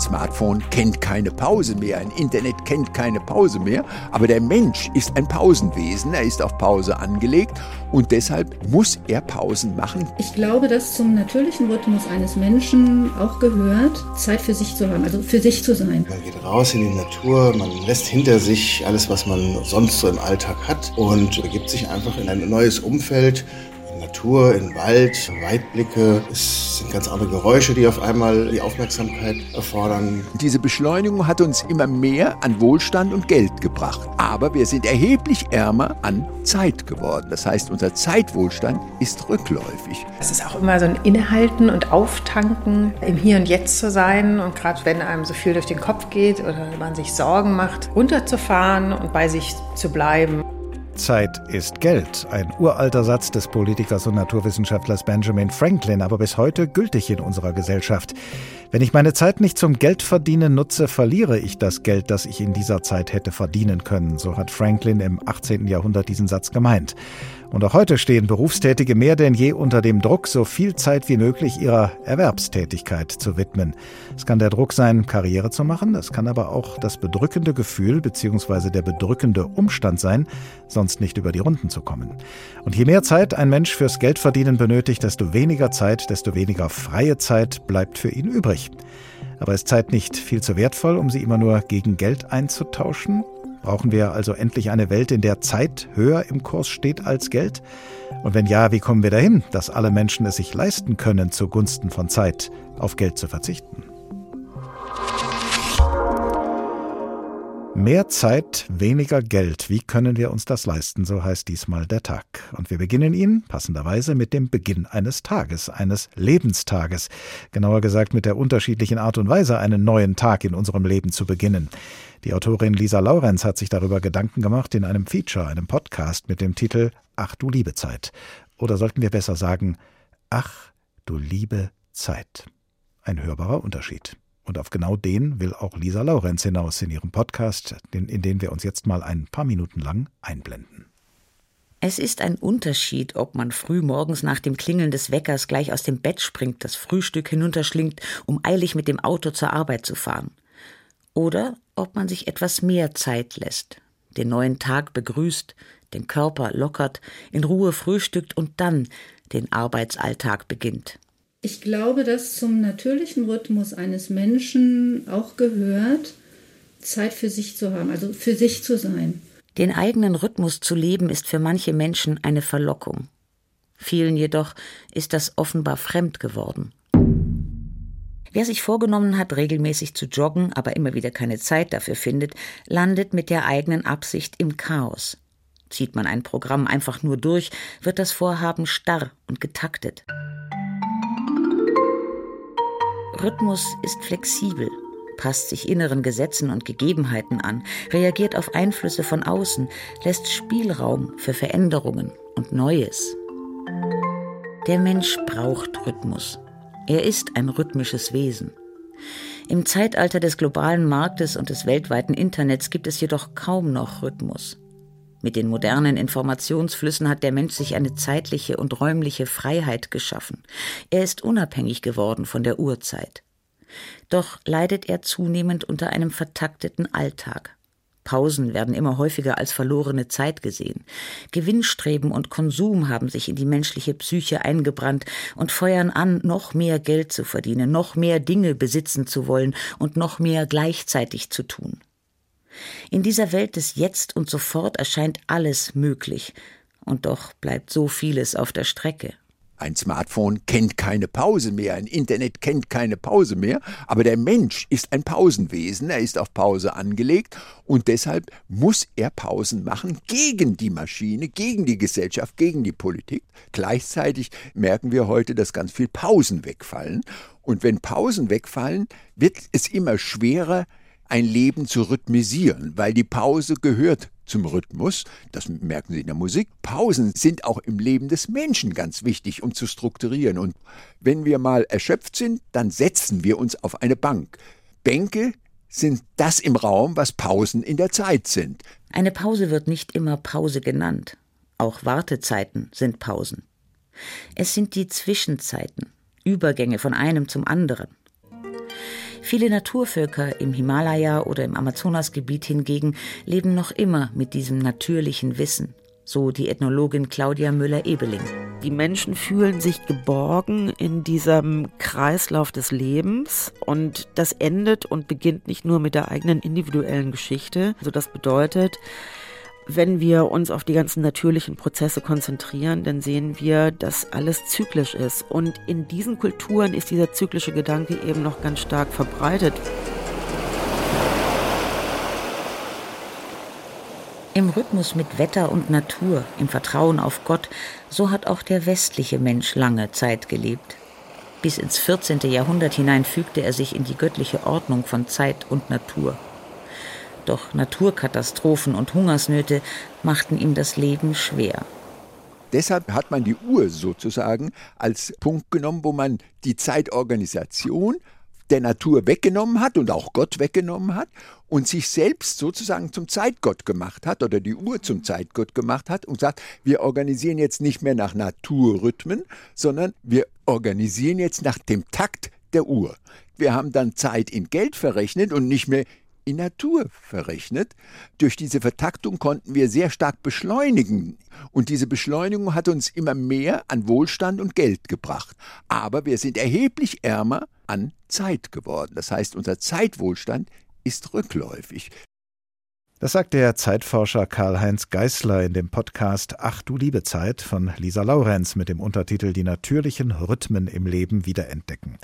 Ein Smartphone kennt keine Pause mehr, ein Internet kennt keine Pause mehr, aber der Mensch ist ein Pausenwesen, er ist auf Pause angelegt und deshalb muss er Pausen machen. Ich glaube, dass zum natürlichen Rhythmus eines Menschen auch gehört, Zeit für sich zu haben, also für sich zu sein. Man geht raus in die Natur, man lässt hinter sich alles, was man sonst so im Alltag hat und begibt sich einfach in ein neues Umfeld, Natur, in Wald, Weitblicke. Es sind ganz andere Geräusche, die auf einmal die Aufmerksamkeit erfordern. Diese Beschleunigung hat uns immer mehr an Wohlstand und Geld gebracht. Aber wir sind erheblich ärmer an Zeit geworden. Das heißt, unser Zeitwohlstand ist rückläufig. Es ist auch immer so ein Innehalten und Auftanken, im Hier und Jetzt zu sein. Und gerade wenn einem so viel durch den Kopf geht oder man sich Sorgen macht, runterzufahren und bei sich zu bleiben. Zeit ist Geld. Ein uralter Satz des Politikers und Naturwissenschaftlers Benjamin Franklin, aber bis heute gültig in unserer Gesellschaft. Wenn ich meine Zeit nicht zum Geldverdienen nutze, verliere ich das Geld, das ich in dieser Zeit hätte verdienen können. So hat Franklin im 18. Jahrhundert diesen Satz gemeint. Und auch heute stehen Berufstätige mehr denn je unter dem Druck, so viel Zeit wie möglich ihrer Erwerbstätigkeit zu widmen. Es kann der Druck sein, Karriere zu machen, es kann aber auch das bedrückende Gefühl bzw. der bedrückende Umstand sein, sonst nicht über die Runden zu kommen. Und je mehr Zeit ein Mensch fürs Geldverdienen benötigt, desto weniger Zeit, desto weniger freie Zeit bleibt für ihn übrig. Aber ist Zeit nicht viel zu wertvoll, um sie immer nur gegen Geld einzutauschen? Brauchen wir also endlich eine Welt, in der Zeit höher im Kurs steht als Geld? Und wenn ja, wie kommen wir dahin, dass alle Menschen es sich leisten können, zugunsten von Zeit auf Geld zu verzichten? Mehr Zeit, weniger Geld. Wie können wir uns das leisten? So heißt diesmal der Tag. Und wir beginnen ihn passenderweise mit dem Beginn eines Tages, eines Lebenstages. Genauer gesagt mit der unterschiedlichen Art und Weise, einen neuen Tag in unserem Leben zu beginnen. Die Autorin Lisa Laurenz hat sich darüber Gedanken gemacht in einem Feature, einem Podcast mit dem Titel Ach du liebe Zeit. Oder sollten wir besser sagen, Ach du liebe Zeit. Ein hörbarer Unterschied. Und auf genau den will auch Lisa Laurenz hinaus in ihrem Podcast, in den wir uns jetzt mal ein paar Minuten lang einblenden. Es ist ein Unterschied, ob man früh morgens nach dem Klingeln des Weckers gleich aus dem Bett springt, das Frühstück hinunterschlingt, um eilig mit dem Auto zur Arbeit zu fahren. Oder ob man sich etwas mehr Zeit lässt, den neuen Tag begrüßt, den Körper lockert, in Ruhe frühstückt und dann den Arbeitsalltag beginnt. Ich glaube, dass zum natürlichen Rhythmus eines Menschen auch gehört, Zeit für sich zu haben, also für sich zu sein. Den eigenen Rhythmus zu leben ist für manche Menschen eine Verlockung. Vielen jedoch ist das offenbar fremd geworden. Wer sich vorgenommen hat, regelmäßig zu joggen, aber immer wieder keine Zeit dafür findet, landet mit der eigenen Absicht im Chaos. Zieht man ein Programm einfach nur durch, wird das Vorhaben starr und getaktet. Rhythmus ist flexibel, passt sich inneren Gesetzen und Gegebenheiten an, reagiert auf Einflüsse von außen, lässt Spielraum für Veränderungen und Neues. Der Mensch braucht Rhythmus. Er ist ein rhythmisches Wesen. Im Zeitalter des globalen Marktes und des weltweiten Internets gibt es jedoch kaum noch Rhythmus. Mit den modernen Informationsflüssen hat der Mensch sich eine zeitliche und räumliche Freiheit geschaffen. Er ist unabhängig geworden von der Uhrzeit. Doch leidet er zunehmend unter einem vertakteten Alltag. Pausen werden immer häufiger als verlorene Zeit gesehen. Gewinnstreben und Konsum haben sich in die menschliche Psyche eingebrannt und feuern an, noch mehr Geld zu verdienen, noch mehr Dinge besitzen zu wollen und noch mehr gleichzeitig zu tun. In dieser Welt des Jetzt und sofort erscheint alles möglich, und doch bleibt so vieles auf der Strecke. Ein Smartphone kennt keine Pause mehr, ein Internet kennt keine Pause mehr, aber der Mensch ist ein Pausenwesen, er ist auf Pause angelegt und deshalb muss er Pausen machen gegen die Maschine, gegen die Gesellschaft, gegen die Politik. Gleichzeitig merken wir heute, dass ganz viel Pausen wegfallen und wenn Pausen wegfallen, wird es immer schwerer, ein Leben zu rhythmisieren, weil die Pause gehört zum Rhythmus. Das merken Sie in der Musik. Pausen sind auch im Leben des Menschen ganz wichtig, um zu strukturieren. Und wenn wir mal erschöpft sind, dann setzen wir uns auf eine Bank. Bänke sind das im Raum, was Pausen in der Zeit sind. Eine Pause wird nicht immer Pause genannt. Auch Wartezeiten sind Pausen. Es sind die Zwischenzeiten, Übergänge von einem zum anderen. Viele Naturvölker im Himalaya oder im Amazonasgebiet hingegen leben noch immer mit diesem natürlichen Wissen, so die Ethnologin Claudia Müller-Ebeling. Die Menschen fühlen sich geborgen in diesem Kreislauf des Lebens und das endet und beginnt nicht nur mit der eigenen individuellen Geschichte. Also das bedeutet, wenn wir uns auf die ganzen natürlichen Prozesse konzentrieren, dann sehen wir, dass alles zyklisch ist. Und in diesen Kulturen ist dieser zyklische Gedanke eben noch ganz stark verbreitet. Im Rhythmus mit Wetter und Natur, im Vertrauen auf Gott, so hat auch der westliche Mensch lange Zeit gelebt. Bis ins 14. Jahrhundert hinein fügte er sich in die göttliche Ordnung von Zeit und Natur. Doch Naturkatastrophen und Hungersnöte machten ihm das Leben schwer. Deshalb hat man die Uhr sozusagen als Punkt genommen, wo man die Zeitorganisation der Natur weggenommen hat und auch Gott weggenommen hat und sich selbst sozusagen zum Zeitgott gemacht hat oder die Uhr zum Zeitgott gemacht hat und sagt, wir organisieren jetzt nicht mehr nach Naturrhythmen, sondern wir organisieren jetzt nach dem Takt der Uhr. Wir haben dann Zeit in Geld verrechnet und nicht mehr in Natur verrechnet. Durch diese Vertaktung konnten wir sehr stark beschleunigen. Und diese Beschleunigung hat uns immer mehr an Wohlstand und Geld gebracht. Aber wir sind erheblich ärmer an Zeit geworden. Das heißt, unser Zeitwohlstand ist rückläufig. Das sagt der Zeitforscher Karl-Heinz Geißler in dem Podcast Ach du liebe Zeit von Lisa Laurenz mit dem Untertitel Die natürlichen Rhythmen im Leben wiederentdecken.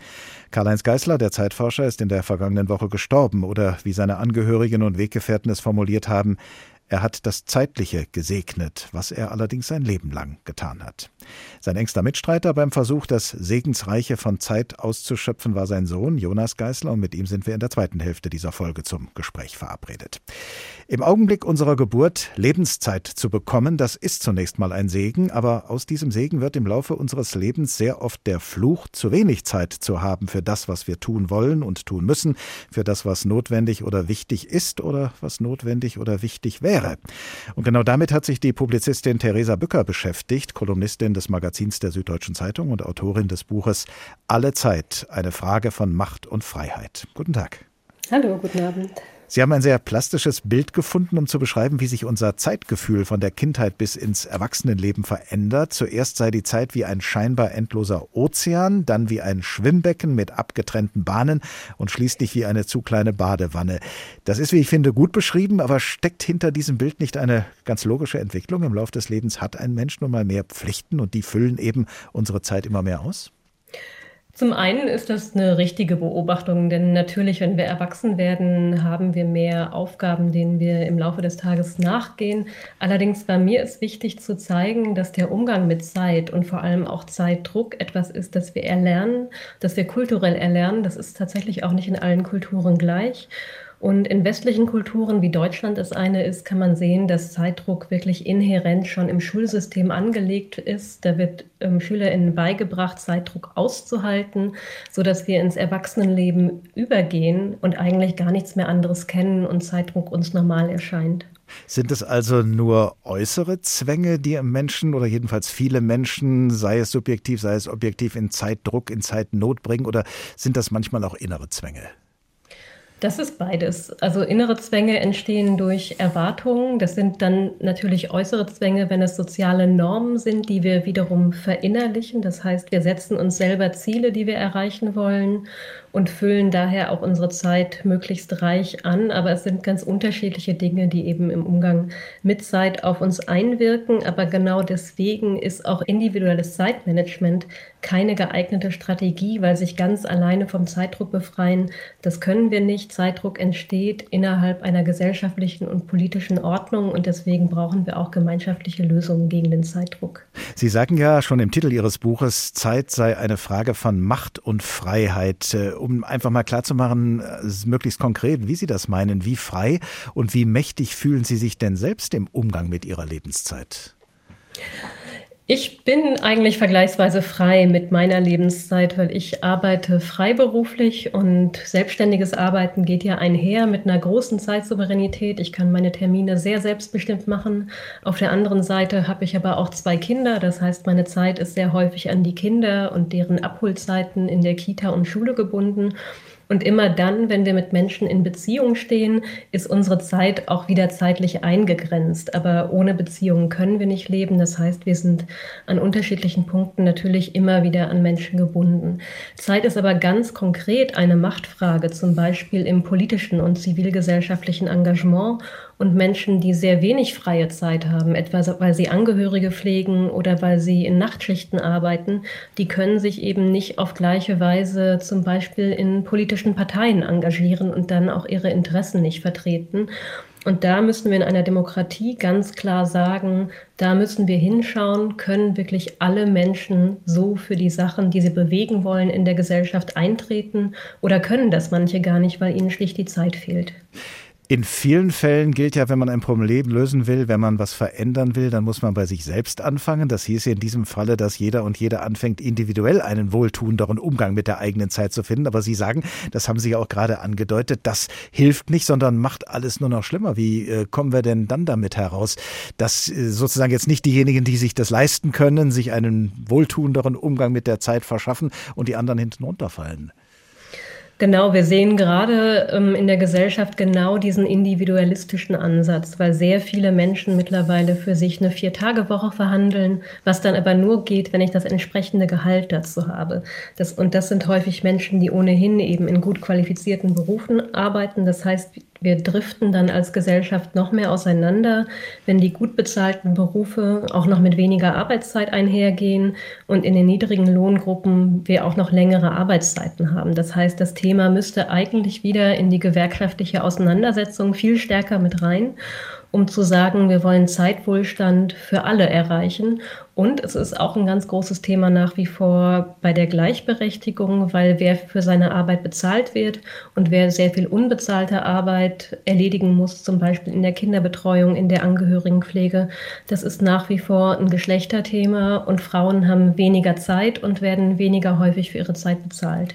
Karl-Heinz Geißler, der Zeitforscher, ist in der vergangenen Woche gestorben oder wie seine Angehörigen und Weggefährten es formuliert haben, er hat das Zeitliche gesegnet, was er allerdings sein Leben lang getan hat. Sein engster Mitstreiter beim Versuch, das Segensreiche von Zeit auszuschöpfen, war sein Sohn Jonas Geißler und mit ihm sind wir in der zweiten Hälfte dieser Folge zum Gespräch verabredet. Im Augenblick unserer Geburt Lebenszeit zu bekommen, das ist zunächst mal ein Segen, aber aus diesem Segen wird im Laufe unseres Lebens sehr oft der Fluch, zu wenig Zeit zu haben für das, was wir tun wollen und tun müssen, für das, was notwendig oder wichtig ist oder was notwendig oder wichtig wäre. Und genau damit hat sich die Publizistin Theresa Bücker beschäftigt, Kolumnistin des Magazins der Süddeutschen Zeitung und Autorin des Buches Alle Zeit, eine Frage von Macht und Freiheit. Guten Tag. Hallo, guten Abend. Sie haben ein sehr plastisches Bild gefunden, um zu beschreiben, wie sich unser Zeitgefühl von der Kindheit bis ins Erwachsenenleben verändert. Zuerst sei die Zeit wie ein scheinbar endloser Ozean, dann wie ein Schwimmbecken mit abgetrennten Bahnen und schließlich wie eine zu kleine Badewanne. Das ist, wie ich finde, gut beschrieben, aber steckt hinter diesem Bild nicht eine ganz logische Entwicklung? Im Laufe des Lebens hat ein Mensch nun mal mehr Pflichten und die füllen eben unsere Zeit immer mehr aus? Zum einen ist das eine richtige Beobachtung, denn natürlich, wenn wir erwachsen werden, haben wir mehr Aufgaben, denen wir im Laufe des Tages nachgehen. Allerdings bei mir ist wichtig zu zeigen, dass der Umgang mit Zeit und vor allem auch Zeitdruck etwas ist, das wir erlernen, das wir kulturell erlernen. Das ist tatsächlich auch nicht in allen Kulturen gleich. Und in westlichen Kulturen, wie Deutschland es eine ist, kann man sehen, dass Zeitdruck wirklich inhärent schon im Schulsystem angelegt ist. Da wird ähm, SchülerInnen beigebracht, Zeitdruck auszuhalten, sodass wir ins Erwachsenenleben übergehen und eigentlich gar nichts mehr anderes kennen und Zeitdruck uns normal erscheint. Sind es also nur äußere Zwänge, die Menschen oder jedenfalls viele Menschen, sei es subjektiv, sei es objektiv, in Zeitdruck, in Zeitnot bringen oder sind das manchmal auch innere Zwänge? Das ist beides. Also innere Zwänge entstehen durch Erwartungen. Das sind dann natürlich äußere Zwänge, wenn es soziale Normen sind, die wir wiederum verinnerlichen. Das heißt, wir setzen uns selber Ziele, die wir erreichen wollen und füllen daher auch unsere Zeit möglichst reich an. Aber es sind ganz unterschiedliche Dinge, die eben im Umgang mit Zeit auf uns einwirken. Aber genau deswegen ist auch individuelles Zeitmanagement keine geeignete Strategie, weil sich ganz alleine vom Zeitdruck befreien, das können wir nicht. Zeitdruck entsteht innerhalb einer gesellschaftlichen und politischen Ordnung und deswegen brauchen wir auch gemeinschaftliche Lösungen gegen den Zeitdruck. Sie sagen ja schon im Titel Ihres Buches, Zeit sei eine Frage von Macht und Freiheit. Äh, um einfach mal klarzumachen, äh, möglichst konkret, wie Sie das meinen, wie frei und wie mächtig fühlen Sie sich denn selbst im Umgang mit Ihrer Lebenszeit? Ich bin eigentlich vergleichsweise frei mit meiner Lebenszeit, weil ich arbeite freiberuflich und selbstständiges Arbeiten geht ja einher mit einer großen Zeitsouveränität. Ich kann meine Termine sehr selbstbestimmt machen. Auf der anderen Seite habe ich aber auch zwei Kinder. Das heißt, meine Zeit ist sehr häufig an die Kinder und deren Abholzeiten in der Kita und Schule gebunden. Und immer dann, wenn wir mit Menschen in Beziehung stehen, ist unsere Zeit auch wieder zeitlich eingegrenzt. Aber ohne Beziehungen können wir nicht leben. Das heißt, wir sind an unterschiedlichen Punkten natürlich immer wieder an Menschen gebunden. Zeit ist aber ganz konkret eine Machtfrage, zum Beispiel im politischen und zivilgesellschaftlichen Engagement und Menschen, die sehr wenig freie Zeit haben, etwa weil sie Angehörige pflegen oder weil sie in Nachtschichten arbeiten, die können sich eben nicht auf gleiche Weise zum Beispiel in politischen Parteien engagieren und dann auch ihre Interessen nicht vertreten. Und da müssen wir in einer Demokratie ganz klar sagen, da müssen wir hinschauen, können wirklich alle Menschen so für die Sachen, die sie bewegen wollen, in der Gesellschaft eintreten oder können das manche gar nicht, weil ihnen schlicht die Zeit fehlt. In vielen Fällen gilt ja, wenn man ein Problem lösen will, wenn man was verändern will, dann muss man bei sich selbst anfangen. Das hieß ja in diesem Falle, dass jeder und jede anfängt, individuell einen wohltuenderen Umgang mit der eigenen Zeit zu finden. Aber Sie sagen, das haben Sie ja auch gerade angedeutet, das hilft nicht, sondern macht alles nur noch schlimmer. Wie äh, kommen wir denn dann damit heraus, dass äh, sozusagen jetzt nicht diejenigen, die sich das leisten können, sich einen wohltuenderen Umgang mit der Zeit verschaffen und die anderen hinten runterfallen? Genau, wir sehen gerade ähm, in der Gesellschaft genau diesen individualistischen Ansatz, weil sehr viele Menschen mittlerweile für sich eine Vier-Tage-Woche verhandeln, was dann aber nur geht, wenn ich das entsprechende Gehalt dazu habe. Das, und das sind häufig Menschen, die ohnehin eben in gut qualifizierten Berufen arbeiten. Das heißt, wir driften dann als Gesellschaft noch mehr auseinander, wenn die gut bezahlten Berufe auch noch mit weniger Arbeitszeit einhergehen und in den niedrigen Lohngruppen wir auch noch längere Arbeitszeiten haben. Das heißt, das Thema müsste eigentlich wieder in die gewerkschaftliche Auseinandersetzung viel stärker mit rein um zu sagen, wir wollen Zeitwohlstand für alle erreichen. Und es ist auch ein ganz großes Thema nach wie vor bei der Gleichberechtigung, weil wer für seine Arbeit bezahlt wird und wer sehr viel unbezahlte Arbeit erledigen muss, zum Beispiel in der Kinderbetreuung, in der Angehörigenpflege, das ist nach wie vor ein Geschlechterthema und Frauen haben weniger Zeit und werden weniger häufig für ihre Zeit bezahlt.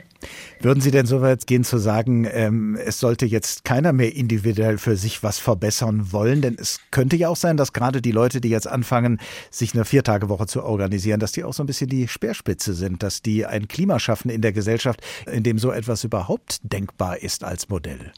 Würden Sie denn so weit gehen zu sagen, ähm, es sollte jetzt keiner mehr individuell für sich was verbessern wollen? Denn es könnte ja auch sein, dass gerade die Leute, die jetzt anfangen, sich eine Viertagewoche zu organisieren, dass die auch so ein bisschen die Speerspitze sind, dass die ein Klima schaffen in der Gesellschaft, in dem so etwas überhaupt denkbar ist als Modell.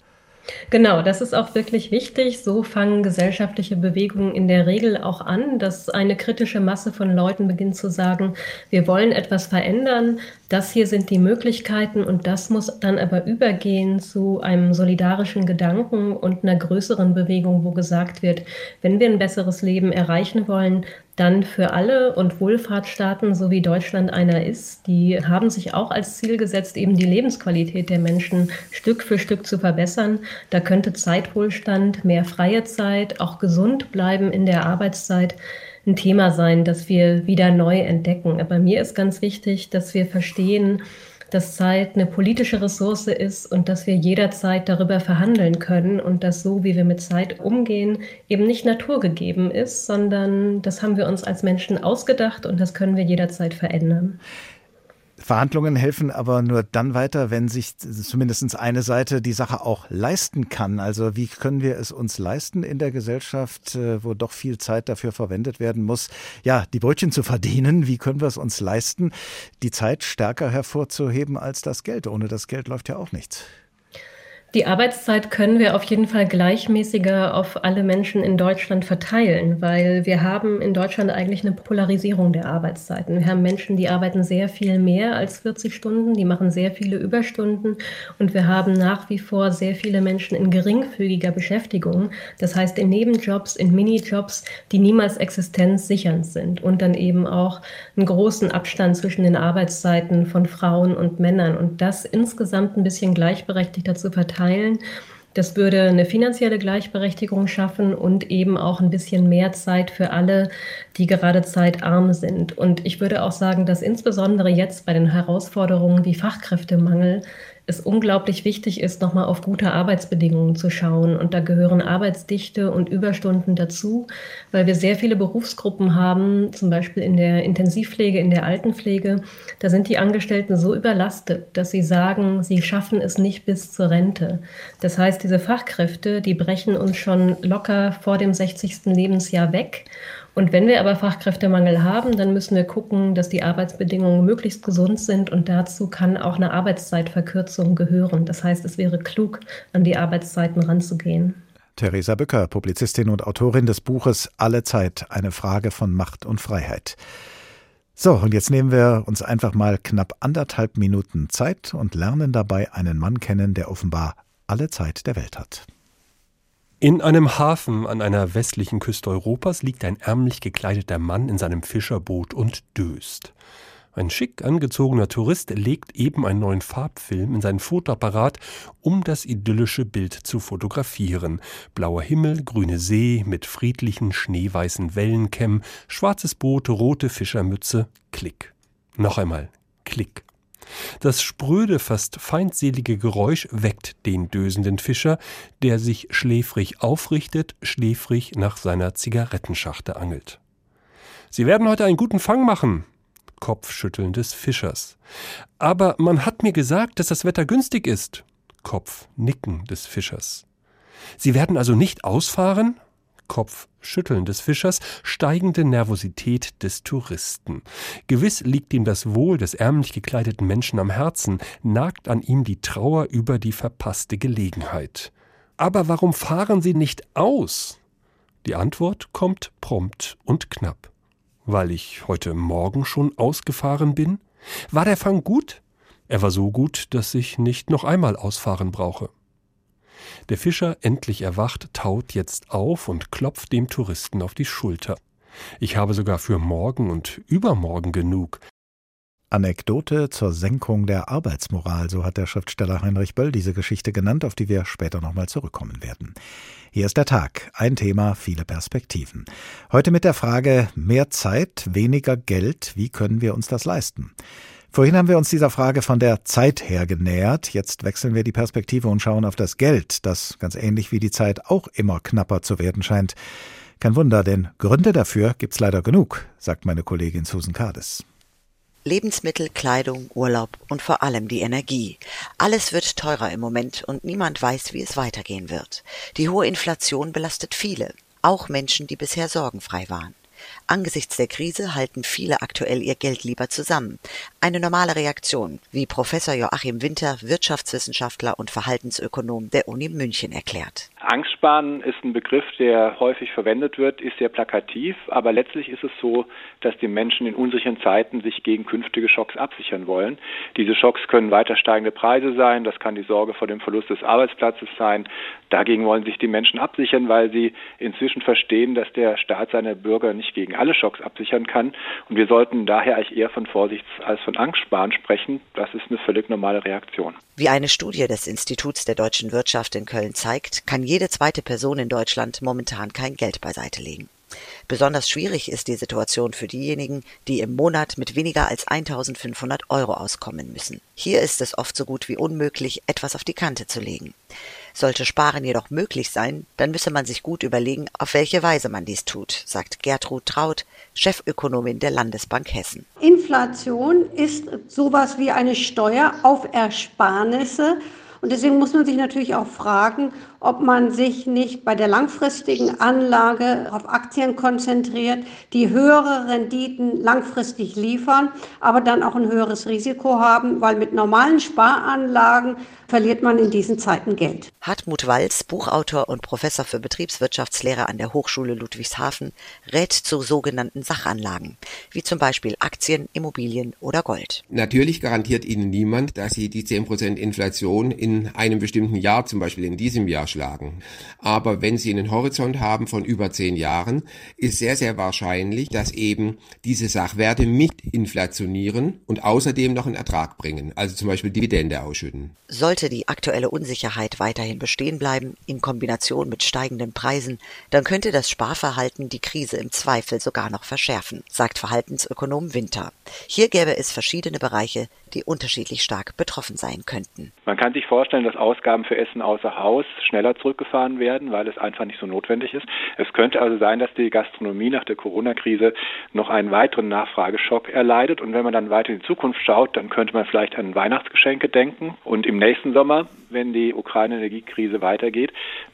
Genau, das ist auch wirklich wichtig. So fangen gesellschaftliche Bewegungen in der Regel auch an, dass eine kritische Masse von Leuten beginnt zu sagen, wir wollen etwas verändern, das hier sind die Möglichkeiten und das muss dann aber übergehen zu einem solidarischen Gedanken und einer größeren Bewegung, wo gesagt wird, wenn wir ein besseres Leben erreichen wollen, dann für alle und Wohlfahrtsstaaten, so wie Deutschland einer ist, die haben sich auch als Ziel gesetzt, eben die Lebensqualität der Menschen Stück für Stück zu verbessern. Da könnte Zeitwohlstand, mehr freie Zeit, auch gesund bleiben in der Arbeitszeit ein Thema sein, das wir wieder neu entdecken. Bei mir ist ganz wichtig, dass wir verstehen, dass Zeit eine politische Ressource ist und dass wir jederzeit darüber verhandeln können und dass so, wie wir mit Zeit umgehen, eben nicht naturgegeben ist, sondern das haben wir uns als Menschen ausgedacht und das können wir jederzeit verändern. Verhandlungen helfen aber nur dann weiter, wenn sich zumindest eine Seite die Sache auch leisten kann. Also wie können wir es uns leisten in der Gesellschaft, äh, wo doch viel Zeit dafür verwendet werden muss, ja, die Brötchen zu verdienen? Wie können wir es uns leisten, die Zeit stärker hervorzuheben als das Geld? Ohne das Geld läuft ja auch nichts. Die Arbeitszeit können wir auf jeden Fall gleichmäßiger auf alle Menschen in Deutschland verteilen, weil wir haben in Deutschland eigentlich eine Polarisierung der Arbeitszeiten. Wir haben Menschen, die arbeiten sehr viel mehr als 40 Stunden, die machen sehr viele Überstunden und wir haben nach wie vor sehr viele Menschen in geringfügiger Beschäftigung, das heißt in Nebenjobs, in Minijobs, die niemals existenzsichernd sind und dann eben auch einen großen Abstand zwischen den Arbeitszeiten von Frauen und Männern und das insgesamt ein bisschen gleichberechtigter zu verteilen teilen. Das würde eine finanzielle Gleichberechtigung schaffen und eben auch ein bisschen mehr Zeit für alle, die gerade zeitarm sind. Und ich würde auch sagen, dass insbesondere jetzt bei den Herausforderungen wie Fachkräftemangel es unglaublich wichtig ist, nochmal auf gute Arbeitsbedingungen zu schauen. Und da gehören Arbeitsdichte und Überstunden dazu, weil wir sehr viele Berufsgruppen haben, zum Beispiel in der Intensivpflege, in der Altenpflege. Da sind die Angestellten so überlastet, dass sie sagen, sie schaffen es nicht bis zur Rente. Das heißt, diese Fachkräfte, die brechen uns schon locker vor dem 60. Lebensjahr weg. Und wenn wir aber Fachkräftemangel haben, dann müssen wir gucken, dass die Arbeitsbedingungen möglichst gesund sind und dazu kann auch eine Arbeitszeitverkürzung gehören. Das heißt, es wäre klug, an die Arbeitszeiten ranzugehen. Theresa Bücker, Publizistin und Autorin des Buches Alle Zeit, eine Frage von Macht und Freiheit. So, und jetzt nehmen wir uns einfach mal knapp anderthalb Minuten Zeit und lernen dabei einen Mann kennen, der offenbar alle Zeit der Welt hat. In einem Hafen an einer westlichen Küste Europas liegt ein ärmlich gekleideter Mann in seinem Fischerboot und döst. Ein schick angezogener Tourist legt eben einen neuen Farbfilm in seinen Fotoapparat, um das idyllische Bild zu fotografieren. Blauer Himmel, grüne See mit friedlichen schneeweißen Wellenkämmen, schwarzes Boot, rote Fischermütze, Klick. Noch einmal, Klick. Das spröde, fast feindselige Geräusch weckt den dösenden Fischer, der sich schläfrig aufrichtet, schläfrig nach seiner Zigarettenschachte angelt. Sie werden heute einen guten Fang machen, Kopfschütteln des Fischers. Aber man hat mir gesagt, dass das Wetter günstig ist. Kopfnicken des Fischers. Sie werden also nicht ausfahren? Kopfschütteln des Fischers, steigende Nervosität des Touristen. Gewiss liegt ihm das Wohl des ärmlich gekleideten Menschen am Herzen, nagt an ihm die Trauer über die verpasste Gelegenheit. Aber warum fahren Sie nicht aus? Die Antwort kommt prompt und knapp. Weil ich heute Morgen schon ausgefahren bin? War der Fang gut? Er war so gut, dass ich nicht noch einmal ausfahren brauche. Der Fischer, endlich erwacht, taut jetzt auf und klopft dem Touristen auf die Schulter. Ich habe sogar für morgen und übermorgen genug. Anekdote zur Senkung der Arbeitsmoral, so hat der Schriftsteller Heinrich Böll diese Geschichte genannt, auf die wir später nochmal zurückkommen werden. Hier ist der Tag, ein Thema, viele Perspektiven. Heute mit der Frage mehr Zeit, weniger Geld, wie können wir uns das leisten? Vorhin haben wir uns dieser Frage von der Zeit her genähert. Jetzt wechseln wir die Perspektive und schauen auf das Geld, das ganz ähnlich wie die Zeit auch immer knapper zu werden scheint. Kein Wunder, denn Gründe dafür gibt's leider genug, sagt meine Kollegin Susan Cardis. Lebensmittel, Kleidung, Urlaub und vor allem die Energie. Alles wird teurer im Moment und niemand weiß, wie es weitergehen wird. Die hohe Inflation belastet viele, auch Menschen, die bisher sorgenfrei waren. Angesichts der Krise halten viele aktuell ihr Geld lieber zusammen. Eine normale Reaktion, wie Professor Joachim Winter, Wirtschaftswissenschaftler und Verhaltensökonom der Uni München erklärt. Angstsparen ist ein Begriff, der häufig verwendet wird, ist sehr plakativ, aber letztlich ist es so, dass die Menschen in unsicheren Zeiten sich gegen künftige Schocks absichern wollen. Diese Schocks können weiter steigende Preise sein, das kann die Sorge vor dem Verlust des Arbeitsplatzes sein. Dagegen wollen sich die Menschen absichern, weil sie inzwischen verstehen, dass der Staat seine Bürger nicht gegen alle Schocks absichern kann. Und wir sollten daher eigentlich eher von Vorsichts- als von Angstsparen sprechen. Das ist eine völlig normale Reaktion. Wie eine Studie des Instituts der deutschen Wirtschaft in Köln zeigt, kann jede zweite Person in Deutschland momentan kein Geld beiseite legen. Besonders schwierig ist die Situation für diejenigen, die im Monat mit weniger als 1500 Euro auskommen müssen. Hier ist es oft so gut wie unmöglich, etwas auf die Kante zu legen. Sollte Sparen jedoch möglich sein, dann müsse man sich gut überlegen, auf welche Weise man dies tut, sagt Gertrud Traut, Chefökonomin der Landesbank Hessen. Inflation ist sowas wie eine Steuer auf Ersparnisse. Und deswegen muss man sich natürlich auch fragen, ob man sich nicht bei der langfristigen Anlage auf Aktien konzentriert, die höhere Renditen langfristig liefern, aber dann auch ein höheres Risiko haben, weil mit normalen Sparanlagen verliert man in diesen Zeiten Geld. Hartmut Walz, Buchautor und Professor für Betriebswirtschaftslehre an der Hochschule Ludwigshafen, rät zu sogenannten Sachanlagen, wie zum Beispiel Aktien, Immobilien oder Gold. Natürlich garantiert Ihnen niemand, dass Sie die 10% Inflation in einem bestimmten Jahr, zum Beispiel in diesem Jahr, ausschlagen. Aber wenn Sie einen Horizont haben von über zehn Jahren, ist sehr, sehr wahrscheinlich, dass eben diese Sachwerte mit inflationieren und außerdem noch einen Ertrag bringen, also zum Beispiel Dividende ausschütten. Sollte die aktuelle Unsicherheit weiterhin bestehen bleiben, in Kombination mit steigenden Preisen, dann könnte das Sparverhalten die Krise im Zweifel sogar noch verschärfen, sagt Verhaltensökonom Winter. Hier gäbe es verschiedene Bereiche, die unterschiedlich stark betroffen sein könnten. Man kann sich vorstellen, dass Ausgaben für Essen außer Haus schneller zurückgefahren werden, weil es einfach nicht so notwendig ist. Es könnte also sein, dass die Gastronomie nach der Corona-Krise noch einen weiteren Nachfrageschock erleidet. Und wenn man dann weiter in die Zukunft schaut, dann könnte man vielleicht an Weihnachtsgeschenke denken. Und im nächsten Sommer, wenn die Ukraine-Energiekrise weitergeht,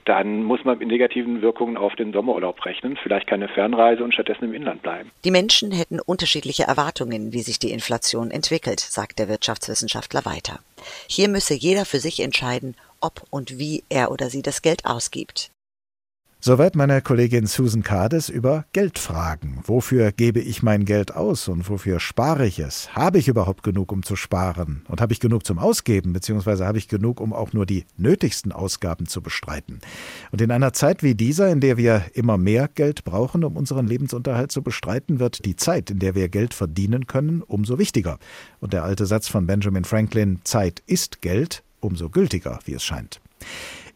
dann muss man mit negativen Wirkungen auf den Sommerurlaub rechnen. Vielleicht keine Fernreise und stattdessen im Inland bleiben. Die Menschen hätten unterschiedliche Erwartungen, wie sich die Inflation entwickelt, sagt der Wirtschaftswissenschaftler weiter. Hier müsse jeder für sich entscheiden, ob und wie er oder sie das Geld ausgibt. Soweit meine Kollegin Susan Cades über Geldfragen. Wofür gebe ich mein Geld aus und wofür spare ich es? Habe ich überhaupt genug, um zu sparen? Und habe ich genug zum Ausgeben, beziehungsweise habe ich genug, um auch nur die nötigsten Ausgaben zu bestreiten? Und in einer Zeit wie dieser, in der wir immer mehr Geld brauchen, um unseren Lebensunterhalt zu bestreiten, wird die Zeit, in der wir Geld verdienen können, umso wichtiger. Und der alte Satz von Benjamin Franklin, Zeit ist Geld, umso gültiger, wie es scheint.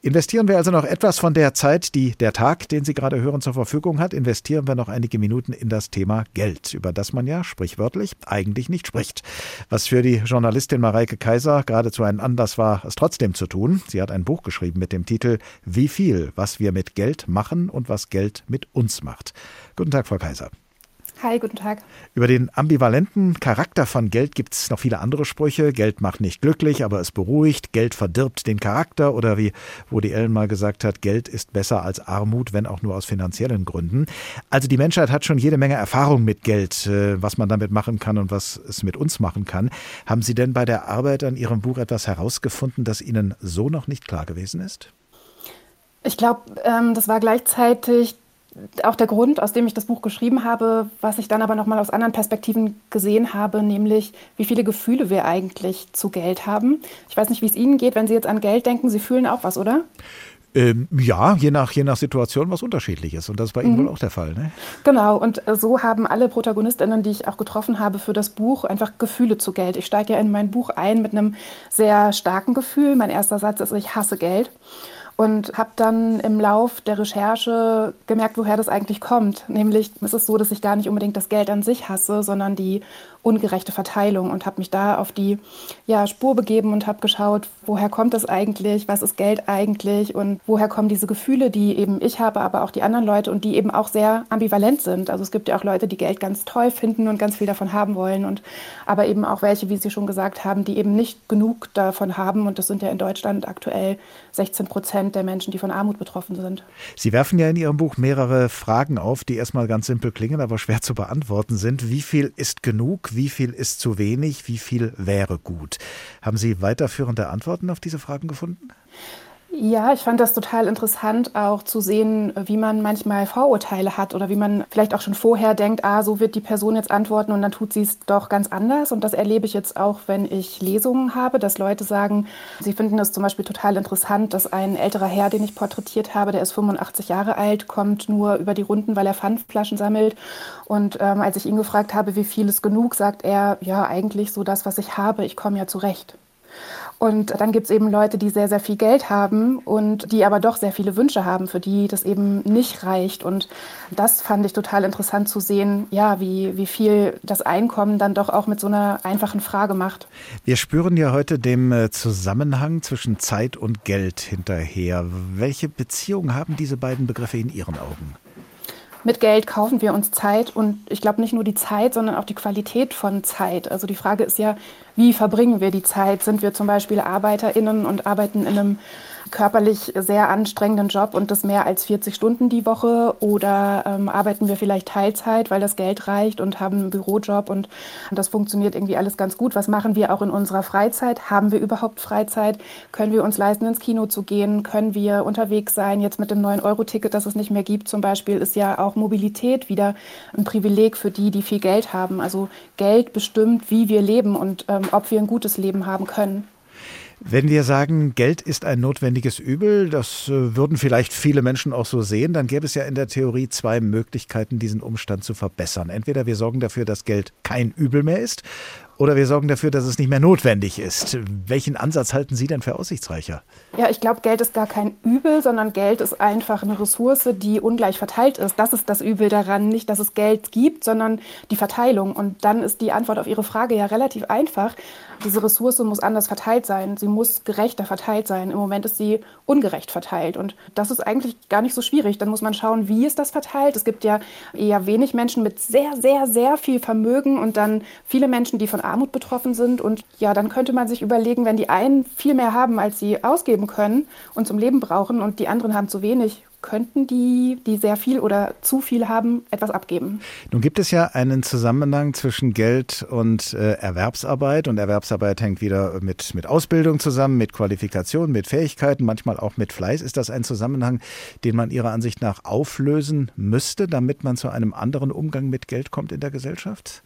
Investieren wir also noch etwas von der Zeit, die der Tag, den Sie gerade hören, zur Verfügung hat, investieren wir noch einige Minuten in das Thema Geld, über das man ja sprichwörtlich eigentlich nicht spricht. Was für die Journalistin Mareike Kaiser geradezu ein Anlass war, es trotzdem zu tun. Sie hat ein Buch geschrieben mit dem Titel Wie viel, was wir mit Geld machen und was Geld mit uns macht. Guten Tag, Frau Kaiser. Hi, guten Tag. Über den ambivalenten Charakter von Geld gibt es noch viele andere Sprüche. Geld macht nicht glücklich, aber es beruhigt. Geld verdirbt den Charakter. Oder wie Woody Allen mal gesagt hat, Geld ist besser als Armut, wenn auch nur aus finanziellen Gründen. Also die Menschheit hat schon jede Menge Erfahrung mit Geld, äh, was man damit machen kann und was es mit uns machen kann. Haben Sie denn bei der Arbeit an Ihrem Buch etwas herausgefunden, das Ihnen so noch nicht klar gewesen ist? Ich glaube, ähm, das war gleichzeitig auch der Grund, aus dem ich das Buch geschrieben habe, was ich dann aber nochmal aus anderen Perspektiven gesehen habe, nämlich wie viele Gefühle wir eigentlich zu Geld haben. Ich weiß nicht, wie es Ihnen geht, wenn Sie jetzt an Geld denken. Sie fühlen auch was, oder? Ähm, ja, je nach, je nach Situation was unterschiedliches. Und das ist bei Ihnen mhm. wohl auch der Fall, ne? Genau. Und äh, so haben alle Protagonistinnen, die ich auch getroffen habe für das Buch, einfach Gefühle zu Geld. Ich steige ja in mein Buch ein mit einem sehr starken Gefühl. Mein erster Satz ist, ich hasse Geld und habe dann im Lauf der Recherche gemerkt, woher das eigentlich kommt. Nämlich ist es so, dass ich gar nicht unbedingt das Geld an sich hasse, sondern die ungerechte Verteilung. Und habe mich da auf die ja, Spur begeben und habe geschaut, woher kommt das eigentlich, was ist Geld eigentlich? Und woher kommen diese Gefühle, die eben ich habe, aber auch die anderen Leute und die eben auch sehr ambivalent sind. Also es gibt ja auch Leute, die Geld ganz toll finden und ganz viel davon haben wollen und aber eben auch welche, wie Sie schon gesagt haben, die eben nicht genug davon haben. Und das sind ja in Deutschland aktuell 16 Prozent der Menschen, die von Armut betroffen sind. Sie werfen ja in Ihrem Buch mehrere Fragen auf, die erstmal ganz simpel klingen, aber schwer zu beantworten sind. Wie viel ist genug? wie viel ist zu wenig, wie viel wäre gut. Haben Sie weiterführende Antworten auf diese Fragen gefunden? Ja, ich fand das total interessant, auch zu sehen, wie man manchmal Vorurteile hat oder wie man vielleicht auch schon vorher denkt, ah, so wird die Person jetzt antworten und dann tut sie es doch ganz anders. Und das erlebe ich jetzt auch, wenn ich Lesungen habe, dass Leute sagen, sie finden es zum Beispiel total interessant, dass ein älterer Herr, den ich porträtiert habe, der ist 85 Jahre alt, kommt nur über die Runden, weil er Pfandflaschen sammelt. Und ähm, als ich ihn gefragt habe, wie viel ist genug, sagt er, ja, eigentlich so das, was ich habe, ich komme ja zurecht. Und dann gibt es eben Leute, die sehr, sehr viel Geld haben und die aber doch sehr viele Wünsche haben, für die das eben nicht reicht. Und das fand ich total interessant zu sehen, ja, wie, wie viel das Einkommen dann doch auch mit so einer einfachen Frage macht. Wir spüren ja heute dem äh, Zusammenhang zwischen Zeit und Geld hinterher. Welche Beziehung haben diese beiden Begriffe in Ihren Augen? Mit Geld kaufen wir uns Zeit und ich glaube nicht nur die Zeit, sondern auch die Qualität von Zeit. Also die Frage ist ja, wie verbringen wir die Zeit? Sind wir zum Beispiel ArbeiterInnen und arbeiten in einem körperlich sehr anstrengenden Job und das mehr als 40 Stunden die Woche oder ähm, arbeiten wir vielleicht Teilzeit, weil das Geld reicht und haben einen Bürojob und, das funktioniert irgendwie alles ganz gut. Was machen wir auch in unserer Freizeit? Haben wir überhaupt Freizeit? Können wir uns leisten, ins Kino zu gehen? Können wir unterwegs sein? Jetzt mit dem 9-Euro-Ticket, das es nicht mehr gibt zum Beispiel, ist ja auch Mobilität wieder ein Privileg für die, die viel Geld haben. Also Geld bestimmt, wie wir leben und ähm, ob wir ein gutes Leben haben können. Wenn wir sagen, Geld ist ein notwendiges Übel, das äh, würden vielleicht viele Menschen auch so sehen, dann gäbe es ja in der Theorie zwei Möglichkeiten, diesen Umstand zu verbessern. Entweder wir sorgen dafür, dass Geld kein Übel mehr ist, oder wir sorgen dafür, dass es nicht mehr notwendig ist. Welchen Ansatz halten Sie denn für aussichtsreicher? Ja, ich glaube, Geld ist gar kein Übel, sondern Geld ist einfach eine Ressource, die ungleich verteilt ist. Das ist das Übel daran, nicht, dass es Geld gibt, sondern die Verteilung. Und dann ist die Antwort auf Ihre Frage ja relativ einfach. Diese Ressource muss anders verteilt sein. Sie muss gerechter verteilt sein. Im Moment ist sie ungerecht verteilt. Und das ist eigentlich gar nicht so schwierig. Dann muss man schauen, wie ist das verteilt. Es gibt ja eher wenig Menschen mit sehr, sehr, sehr viel Vermögen und dann viele Menschen, die von Armut betroffen sind. Und ja, dann könnte man sich überlegen, wenn die einen viel mehr haben, als sie ausgeben können und zum Leben brauchen und die anderen haben zu wenig, könnten die, die sehr viel oder zu viel haben, etwas abgeben. Nun gibt es ja einen Zusammenhang zwischen Geld und äh, Erwerbsarbeit und Erwerbsarbeit hängt wieder mit, mit Ausbildung zusammen, mit Qualifikation, mit Fähigkeiten, manchmal auch mit Fleiß. Ist das ein Zusammenhang, den man Ihrer Ansicht nach auflösen müsste, damit man zu einem anderen Umgang mit Geld kommt in der Gesellschaft?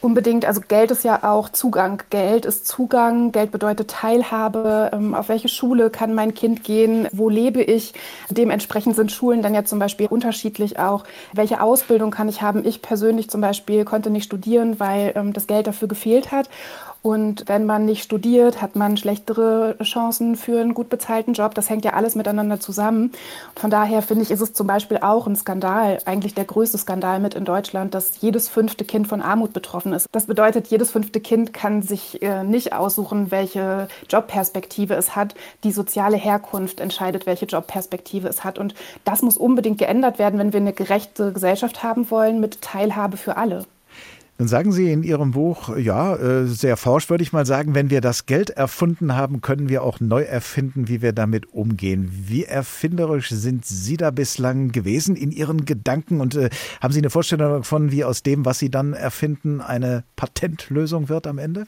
Unbedingt, also Geld ist ja auch Zugang. Geld ist Zugang, Geld bedeutet Teilhabe. Ähm, auf welche Schule kann mein Kind gehen? Wo lebe ich? Dementsprechend sind Schulen dann ja zum Beispiel unterschiedlich auch. Welche Ausbildung kann ich haben? Ich persönlich zum Beispiel konnte nicht studieren, weil ähm, das Geld dafür gefehlt hat. Und wenn man nicht studiert, hat man schlechtere Chancen für einen gut bezahlten Job. Das hängt ja alles miteinander zusammen. Von daher finde ich, ist es zum Beispiel auch ein Skandal, eigentlich der größte Skandal mit in Deutschland, dass jedes fünfte Kind von Armut betroffen ist. Das bedeutet, jedes fünfte Kind kann sich äh, nicht aussuchen, welche Jobperspektive es hat. Die soziale Herkunft entscheidet, welche Jobperspektive es hat. Und das muss unbedingt geändert werden, wenn wir eine gerechte Gesellschaft haben wollen mit Teilhabe für alle. Dann sagen Sie in Ihrem Buch, ja, äh, sehr forsch würde ich mal sagen, wenn wir das Geld erfunden haben, können wir auch neu erfinden, wie wir damit umgehen. Wie erfinderisch sind Sie da bislang gewesen in Ihren Gedanken und äh, haben Sie eine Vorstellung davon, wie aus dem, was Sie dann erfinden, eine Patentlösung wird am Ende?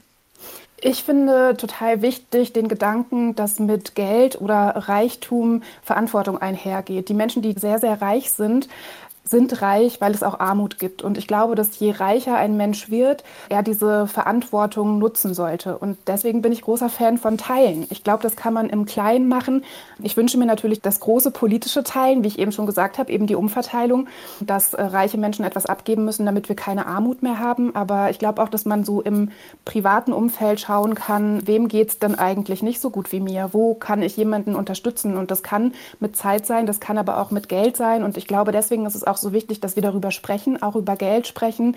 Ich finde total wichtig den Gedanken, dass mit Geld oder Reichtum Verantwortung einhergeht. Die Menschen, die sehr, sehr reich sind, sind reich, weil es auch Armut gibt. Und ich glaube, dass je reicher ein Mensch wird, er diese Verantwortung nutzen sollte. Und deswegen bin ich großer Fan von Teilen. Ich glaube, das kann man im Kleinen machen. Ich wünsche mir natürlich das große politische Teilen, wie ich eben schon gesagt habe, eben die Umverteilung, dass äh, reiche Menschen etwas abgeben müssen, damit wir keine Armut mehr haben. Aber ich glaube auch, dass man so im privaten Umfeld schauen kann, wem geht es denn eigentlich nicht so gut wie mir? Wo kann ich jemanden unterstützen? Und das kann mit Zeit sein, das kann aber auch mit Geld sein. Und ich glaube, deswegen ist es auch so wichtig, dass wir darüber sprechen, auch über Geld sprechen,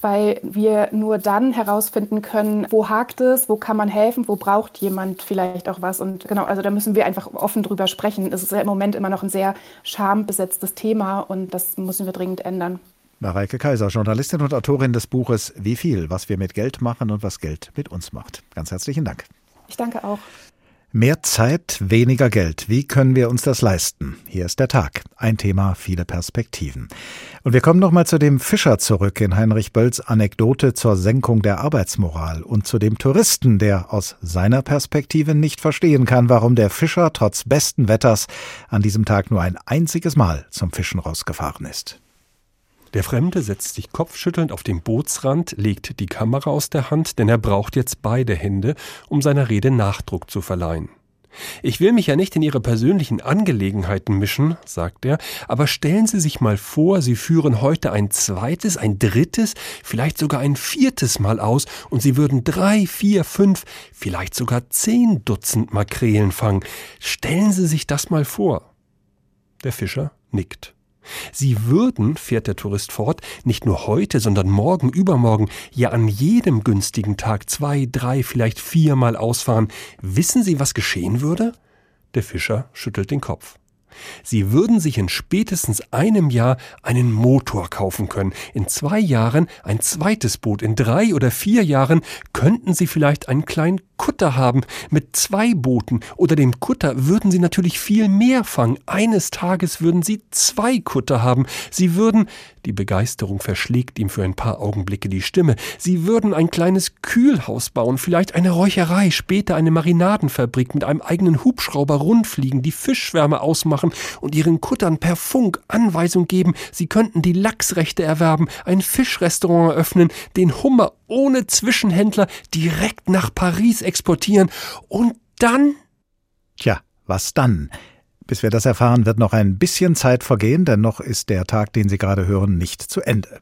weil wir nur dann herausfinden können, wo hakt es, wo kann man helfen, wo braucht jemand vielleicht auch was. Und genau, also da müssen wir einfach offen drüber sprechen. Es ist ja im Moment immer noch ein sehr schambesetztes Thema und das müssen wir dringend ändern. Mareike Kaiser, Journalistin und Autorin des Buches Wie viel, was wir mit Geld machen und was Geld mit uns macht. Ganz herzlichen Dank. Ich danke auch. Mehr Zeit, weniger Geld. Wie können wir uns das leisten? Hier ist der Tag. Ein Thema, viele Perspektiven. Und wir kommen nochmal zu dem Fischer zurück in Heinrich Bölls Anekdote zur Senkung der Arbeitsmoral und zu dem Touristen, der aus seiner Perspektive nicht verstehen kann, warum der Fischer trotz besten Wetters an diesem Tag nur ein einziges Mal zum Fischen rausgefahren ist. Der Fremde setzt sich kopfschüttelnd auf den Bootsrand, legt die Kamera aus der Hand, denn er braucht jetzt beide Hände, um seiner Rede Nachdruck zu verleihen. Ich will mich ja nicht in Ihre persönlichen Angelegenheiten mischen, sagt er, aber stellen Sie sich mal vor, Sie führen heute ein zweites, ein drittes, vielleicht sogar ein viertes Mal aus und Sie würden drei, vier, fünf, vielleicht sogar zehn Dutzend Makrelen fangen. Stellen Sie sich das mal vor. Der Fischer nickt. Sie würden, fährt der Tourist fort, nicht nur heute, sondern morgen, übermorgen, ja an jedem günstigen Tag zwei, drei, vielleicht viermal ausfahren. Wissen Sie, was geschehen würde? Der Fischer schüttelt den Kopf. Sie würden sich in spätestens einem Jahr einen Motor kaufen können, in zwei Jahren ein zweites Boot, in drei oder vier Jahren könnten Sie vielleicht einen kleinen Kutter haben mit zwei Booten oder dem Kutter würden Sie natürlich viel mehr fangen. Eines Tages würden Sie zwei Kutter haben. Sie würden, die Begeisterung verschlägt ihm für ein paar Augenblicke die Stimme, Sie würden ein kleines Kühlhaus bauen, vielleicht eine Räucherei, später eine Marinadenfabrik mit einem eigenen Hubschrauber rundfliegen, die Fischschwärme ausmachen und Ihren Kuttern per Funk Anweisung geben, Sie könnten die Lachsrechte erwerben, ein Fischrestaurant eröffnen, den Hummer ohne Zwischenhändler direkt nach Paris exportieren und dann? Tja, was dann? Bis wir das erfahren, wird noch ein bisschen Zeit vergehen, denn noch ist der Tag, den Sie gerade hören, nicht zu Ende.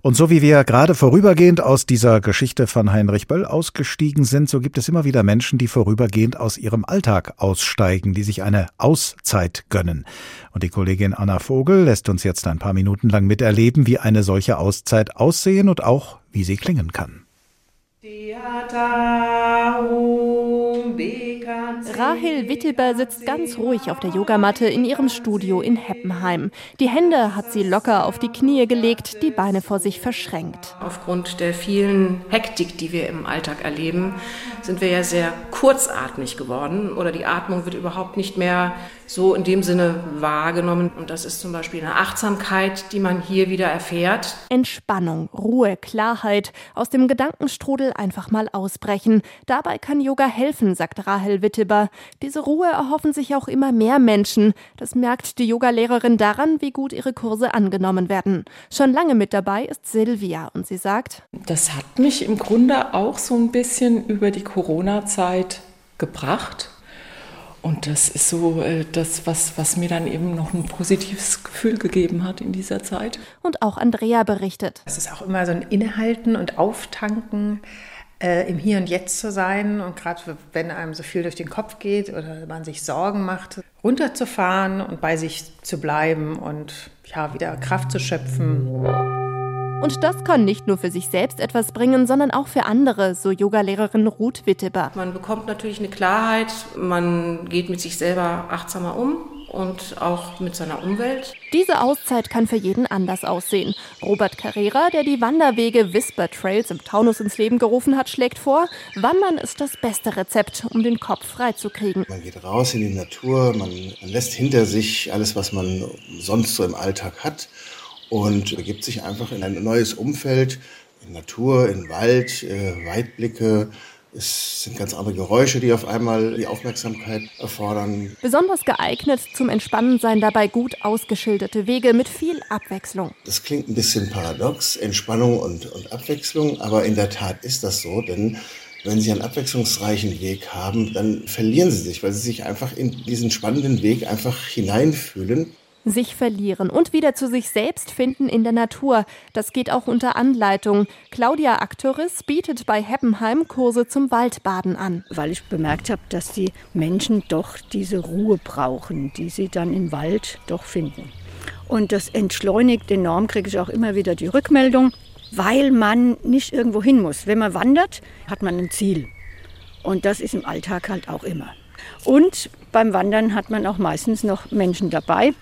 Und so wie wir gerade vorübergehend aus dieser Geschichte von Heinrich Böll ausgestiegen sind, so gibt es immer wieder Menschen, die vorübergehend aus ihrem Alltag aussteigen, die sich eine Auszeit gönnen. Und die Kollegin Anna Vogel lässt uns jetzt ein paar Minuten lang miterleben, wie eine solche Auszeit aussehen und auch, wie sie klingen kann. Rahel Witteber sitzt ganz ruhig auf der Yogamatte in ihrem Studio in Heppenheim. Die Hände hat sie locker auf die Knie gelegt, die Beine vor sich verschränkt. Aufgrund der vielen Hektik, die wir im Alltag erleben, sind wir ja sehr kurzatmig geworden oder die Atmung wird überhaupt nicht mehr so in dem Sinne wahrgenommen. Und das ist zum Beispiel eine Achtsamkeit, die man hier wieder erfährt. Entspannung, Ruhe, Klarheit, aus dem Gedankenstrudel einfach mal ausbrechen. Dabei kann Yoga helfen, sagt Rahel Witteber. Diese Ruhe erhoffen sich auch immer mehr Menschen. Das merkt die Yogalehrerin daran, wie gut ihre Kurse angenommen werden. Schon lange mit dabei ist Silvia und sie sagt, das hat mich im Grunde auch so ein bisschen über die Corona-Zeit gebracht und das ist so äh, das, was, was mir dann eben noch ein positives Gefühl gegeben hat in dieser Zeit. Und auch Andrea berichtet. Es ist auch immer so ein Innehalten und Auftanken, äh, im Hier und Jetzt zu sein. Und gerade wenn einem so viel durch den Kopf geht oder man sich Sorgen macht, runterzufahren und bei sich zu bleiben und ja, wieder Kraft zu schöpfen. Und das kann nicht nur für sich selbst etwas bringen, sondern auch für andere, so Yogalehrerin Ruth Witteber. Man bekommt natürlich eine Klarheit, man geht mit sich selber achtsamer um und auch mit seiner Umwelt. Diese Auszeit kann für jeden anders aussehen. Robert Carrera, der die Wanderwege Whisper Trails im Taunus ins Leben gerufen hat, schlägt vor, Wandern ist das beste Rezept, um den Kopf freizukriegen. Man geht raus in die Natur, man lässt hinter sich alles, was man sonst so im Alltag hat und begibt sich einfach in ein neues Umfeld, in Natur, in Wald, äh, Weitblicke. Es sind ganz andere Geräusche, die auf einmal die Aufmerksamkeit erfordern. Besonders geeignet zum Entspannen seien dabei gut ausgeschilderte Wege mit viel Abwechslung. Das klingt ein bisschen paradox, Entspannung und, und Abwechslung, aber in der Tat ist das so, denn wenn Sie einen abwechslungsreichen Weg haben, dann verlieren Sie sich, weil Sie sich einfach in diesen spannenden Weg einfach hineinfühlen sich verlieren und wieder zu sich selbst finden in der Natur. Das geht auch unter Anleitung. Claudia Aktoris bietet bei Heppenheim Kurse zum Waldbaden an. Weil ich bemerkt habe, dass die Menschen doch diese Ruhe brauchen, die sie dann im Wald doch finden. Und das entschleunigt enorm, kriege ich auch immer wieder die Rückmeldung, weil man nicht irgendwo hin muss. Wenn man wandert, hat man ein Ziel. Und das ist im Alltag halt auch immer. Und beim Wandern hat man auch meistens noch Menschen dabei,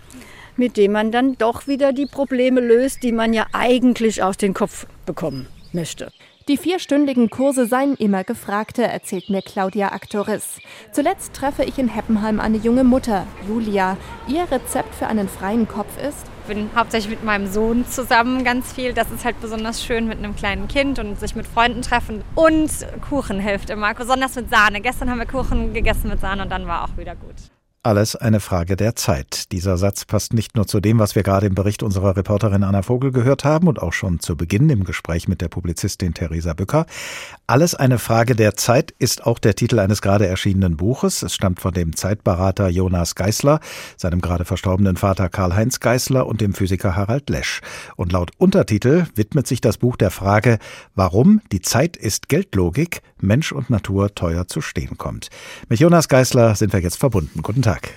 mit dem man dann doch wieder die Probleme löst, die man ja eigentlich aus dem Kopf bekommen möchte. Die vierstündigen Kurse seien immer gefragter, erzählt mir Claudia Aktoris. Zuletzt treffe ich in Heppenheim eine junge Mutter, Julia. Ihr Rezept für einen freien Kopf ist? Ich bin hauptsächlich mit meinem Sohn zusammen ganz viel. Das ist halt besonders schön mit einem kleinen Kind und sich mit Freunden treffen. Und Kuchen hilft immer, besonders mit Sahne. Gestern haben wir Kuchen gegessen mit Sahne und dann war auch wieder gut. Alles eine Frage der Zeit. Dieser Satz passt nicht nur zu dem, was wir gerade im Bericht unserer Reporterin Anna Vogel gehört haben und auch schon zu Beginn im Gespräch mit der Publizistin Theresa Bücker. Alles eine Frage der Zeit ist auch der Titel eines gerade erschienenen Buches. Es stammt von dem Zeitberater Jonas Geißler, seinem gerade verstorbenen Vater Karl-Heinz Geißler und dem Physiker Harald Lesch. Und laut Untertitel widmet sich das Buch der Frage, warum die Zeit ist Geldlogik, Mensch und Natur teuer zu stehen kommt. Mit Jonas Geißler sind wir jetzt verbunden. Guten Tag.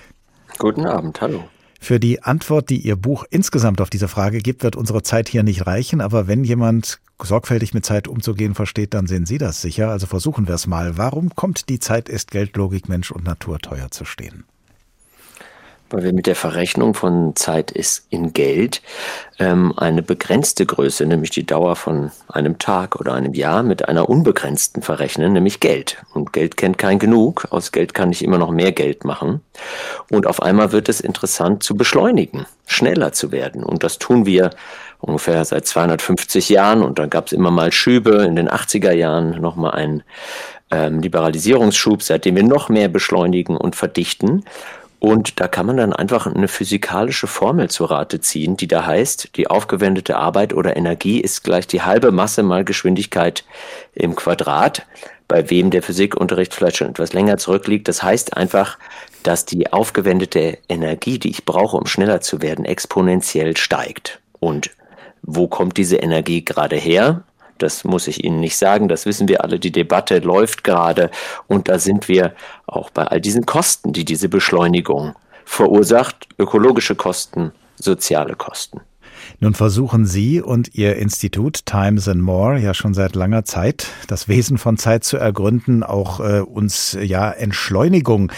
Guten Abend, hallo. Für die Antwort, die Ihr Buch insgesamt auf diese Frage gibt, wird unsere Zeit hier nicht reichen. Aber wenn jemand sorgfältig mit Zeit umzugehen versteht, dann sehen Sie das sicher. Also versuchen wir es mal. Warum kommt die Zeit ist Geldlogik Mensch und Natur teuer zu stehen? Weil wir mit der Verrechnung von Zeit ist in Geld ähm, eine begrenzte Größe, nämlich die Dauer von einem Tag oder einem Jahr, mit einer unbegrenzten verrechnen, nämlich Geld. Und Geld kennt kein Genug. Aus Geld kann ich immer noch mehr Geld machen. Und auf einmal wird es interessant zu beschleunigen, schneller zu werden. Und das tun wir ungefähr seit 250 Jahren. Und dann gab es immer mal Schübe in den 80er Jahren, nochmal einen ähm, Liberalisierungsschub, seitdem wir noch mehr beschleunigen und verdichten. Und da kann man dann einfach eine physikalische Formel zu Rate ziehen, die da heißt, die aufgewendete Arbeit oder Energie ist gleich die halbe Masse mal Geschwindigkeit im Quadrat. Bei wem der Physikunterricht vielleicht schon etwas länger zurückliegt. Das heißt einfach, dass die aufgewendete Energie, die ich brauche, um schneller zu werden, exponentiell steigt. Und wo kommt diese Energie gerade her? Das muss ich Ihnen nicht sagen, das wissen wir alle. Die Debatte läuft gerade und da sind wir auch bei all diesen Kosten, die diese Beschleunigung verursacht, ökologische Kosten, soziale Kosten. Nun versuchen Sie und Ihr Institut Times and More ja schon seit langer Zeit das Wesen von Zeit zu ergründen, auch äh, uns ja Entschleunigung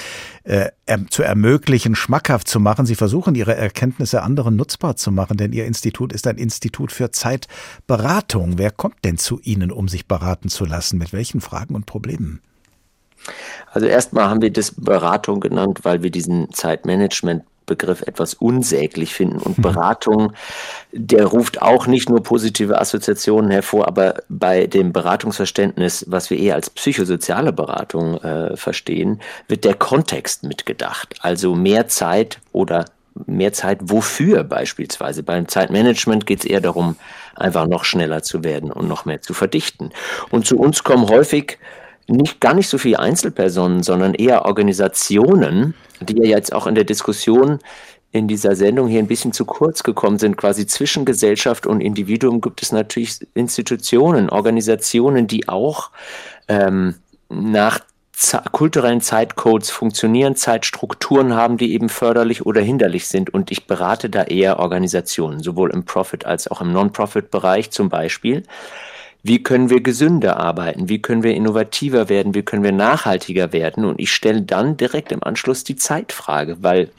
äh, zu ermöglichen, schmackhaft zu machen. Sie versuchen ihre Erkenntnisse anderen nutzbar zu machen, denn Ihr Institut ist ein Institut für Zeitberatung. Wer kommt denn zu Ihnen, um sich beraten zu lassen? Mit welchen Fragen und Problemen? Also erstmal haben wir das Beratung genannt, weil wir diesen Zeitmanagement Begriff etwas unsäglich finden. Und mhm. Beratung, der ruft auch nicht nur positive Assoziationen hervor, aber bei dem Beratungsverständnis, was wir eher als psychosoziale Beratung äh, verstehen, wird der Kontext mitgedacht. Also mehr Zeit oder mehr Zeit wofür beispielsweise. Beim Zeitmanagement geht es eher darum, einfach noch schneller zu werden und noch mehr zu verdichten. Und zu uns kommen häufig nicht gar nicht so viele Einzelpersonen, sondern eher Organisationen, die ja jetzt auch in der Diskussion in dieser Sendung hier ein bisschen zu kurz gekommen sind. Quasi zwischen Gesellschaft und Individuum gibt es natürlich Institutionen, Organisationen, die auch ähm, nach kulturellen Zeitcodes funktionieren, Zeitstrukturen haben, die eben förderlich oder hinderlich sind. Und ich berate da eher Organisationen, sowohl im Profit als auch im Non-Profit-Bereich zum Beispiel. Wie können wir gesünder arbeiten? Wie können wir innovativer werden? Wie können wir nachhaltiger werden? Und ich stelle dann direkt im Anschluss die Zeitfrage, weil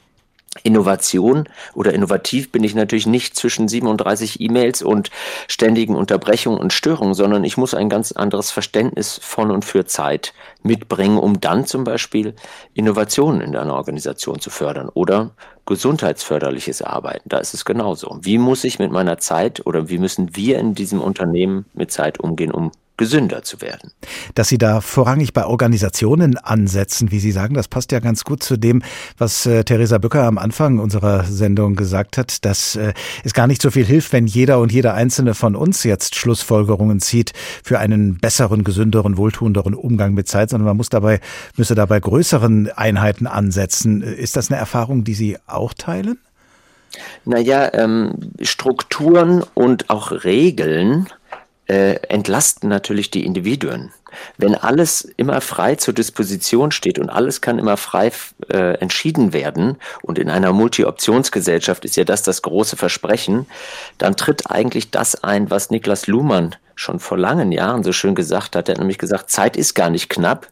Innovation oder innovativ bin ich natürlich nicht zwischen 37 E-Mails und ständigen Unterbrechungen und Störungen, sondern ich muss ein ganz anderes Verständnis von und für Zeit mitbringen, um dann zum Beispiel Innovationen in einer Organisation zu fördern oder gesundheitsförderliches Arbeiten. Da ist es genauso. Wie muss ich mit meiner Zeit oder wie müssen wir in diesem Unternehmen mit Zeit umgehen, um gesünder zu werden. Dass Sie da vorrangig bei Organisationen ansetzen, wie Sie sagen, das passt ja ganz gut zu dem, was äh, Theresa Bücker am Anfang unserer Sendung gesagt hat, dass äh, es gar nicht so viel hilft, wenn jeder und jeder einzelne von uns jetzt Schlussfolgerungen zieht für einen besseren, gesünderen, wohltuenderen Umgang mit Zeit, sondern man muss dabei, müsse dabei größeren Einheiten ansetzen. Ist das eine Erfahrung, die Sie auch teilen? Naja, ähm, Strukturen und auch Regeln äh, entlasten natürlich die Individuen. Wenn alles immer frei zur Disposition steht und alles kann immer frei äh, entschieden werden, und in einer Multi-Optionsgesellschaft ist ja das das große Versprechen, dann tritt eigentlich das ein, was Niklas Luhmann schon vor langen Jahren so schön gesagt hat. Er hat nämlich gesagt, Zeit ist gar nicht knapp.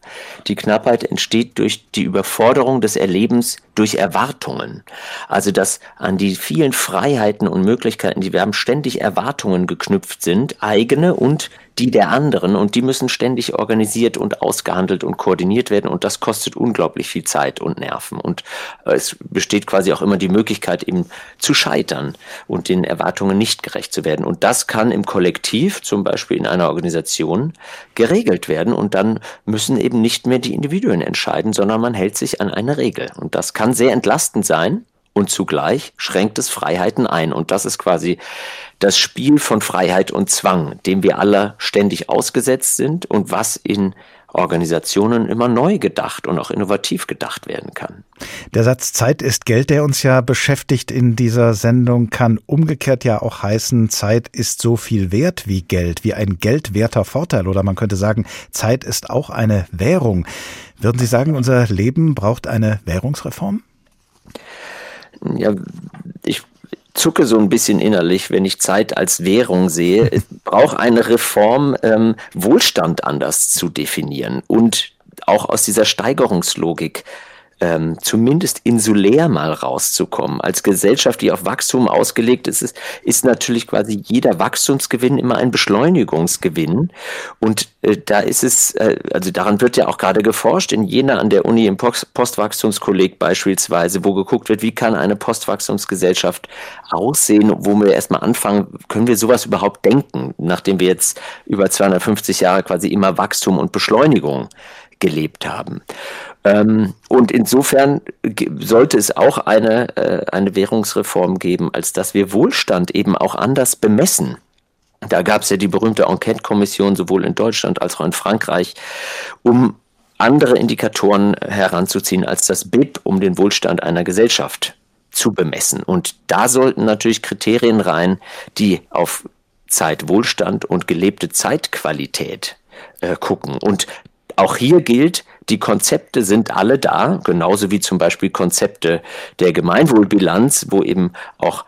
Die Knappheit entsteht durch die Überforderung des Erlebens durch Erwartungen. Also, dass an die vielen Freiheiten und Möglichkeiten, die wir haben, ständig Erwartungen geknüpft sind, eigene und die der anderen und die müssen ständig organisiert und ausgehandelt und koordiniert werden und das kostet unglaublich viel Zeit und Nerven. Und äh, es besteht quasi auch immer die Möglichkeit eben zu scheitern und den Erwartungen nicht gerecht zu werden. Und das kann im Kollektiv, zum Beispiel in einer Organisation, geregelt werden und dann müssen eben nicht mehr die Individuen entscheiden, sondern man hält sich an eine Regel. Und das kann sehr entlastend sein und zugleich schränkt es Freiheiten ein. Und das ist quasi das Spiel von Freiheit und Zwang, dem wir alle ständig ausgesetzt sind und was in Organisationen immer neu gedacht und auch innovativ gedacht werden kann. Der Satz Zeit ist Geld, der uns ja beschäftigt in dieser Sendung, kann umgekehrt ja auch heißen, Zeit ist so viel wert wie Geld, wie ein geldwerter Vorteil. Oder man könnte sagen, Zeit ist auch eine Währung. Würden Sie sagen, unser Leben braucht eine Währungsreform? Ja, ich zucke so ein bisschen innerlich, wenn ich Zeit als Währung sehe. Es braucht eine Reform, ähm, Wohlstand anders zu definieren und auch aus dieser Steigerungslogik ähm, zumindest insulär mal rauszukommen. Als Gesellschaft, die auf Wachstum ausgelegt ist, ist, ist natürlich quasi jeder Wachstumsgewinn immer ein Beschleunigungsgewinn. Und äh, da ist es, äh, also daran wird ja auch gerade geforscht, in Jena an der Uni im Post Postwachstumskolleg beispielsweise, wo geguckt wird, wie kann eine Postwachstumsgesellschaft aussehen, wo wir erstmal anfangen, können wir sowas überhaupt denken, nachdem wir jetzt über 250 Jahre quasi immer Wachstum und Beschleunigung gelebt haben. Ähm, und insofern sollte es auch eine, äh, eine Währungsreform geben, als dass wir Wohlstand eben auch anders bemessen. Da gab es ja die berühmte Enquete-Kommission sowohl in Deutschland als auch in Frankreich, um andere Indikatoren heranzuziehen als das BIP, um den Wohlstand einer Gesellschaft zu bemessen. Und da sollten natürlich Kriterien rein, die auf Zeitwohlstand und gelebte Zeitqualität äh, gucken. Und auch hier gilt, die Konzepte sind alle da, genauso wie zum Beispiel Konzepte der Gemeinwohlbilanz, wo eben auch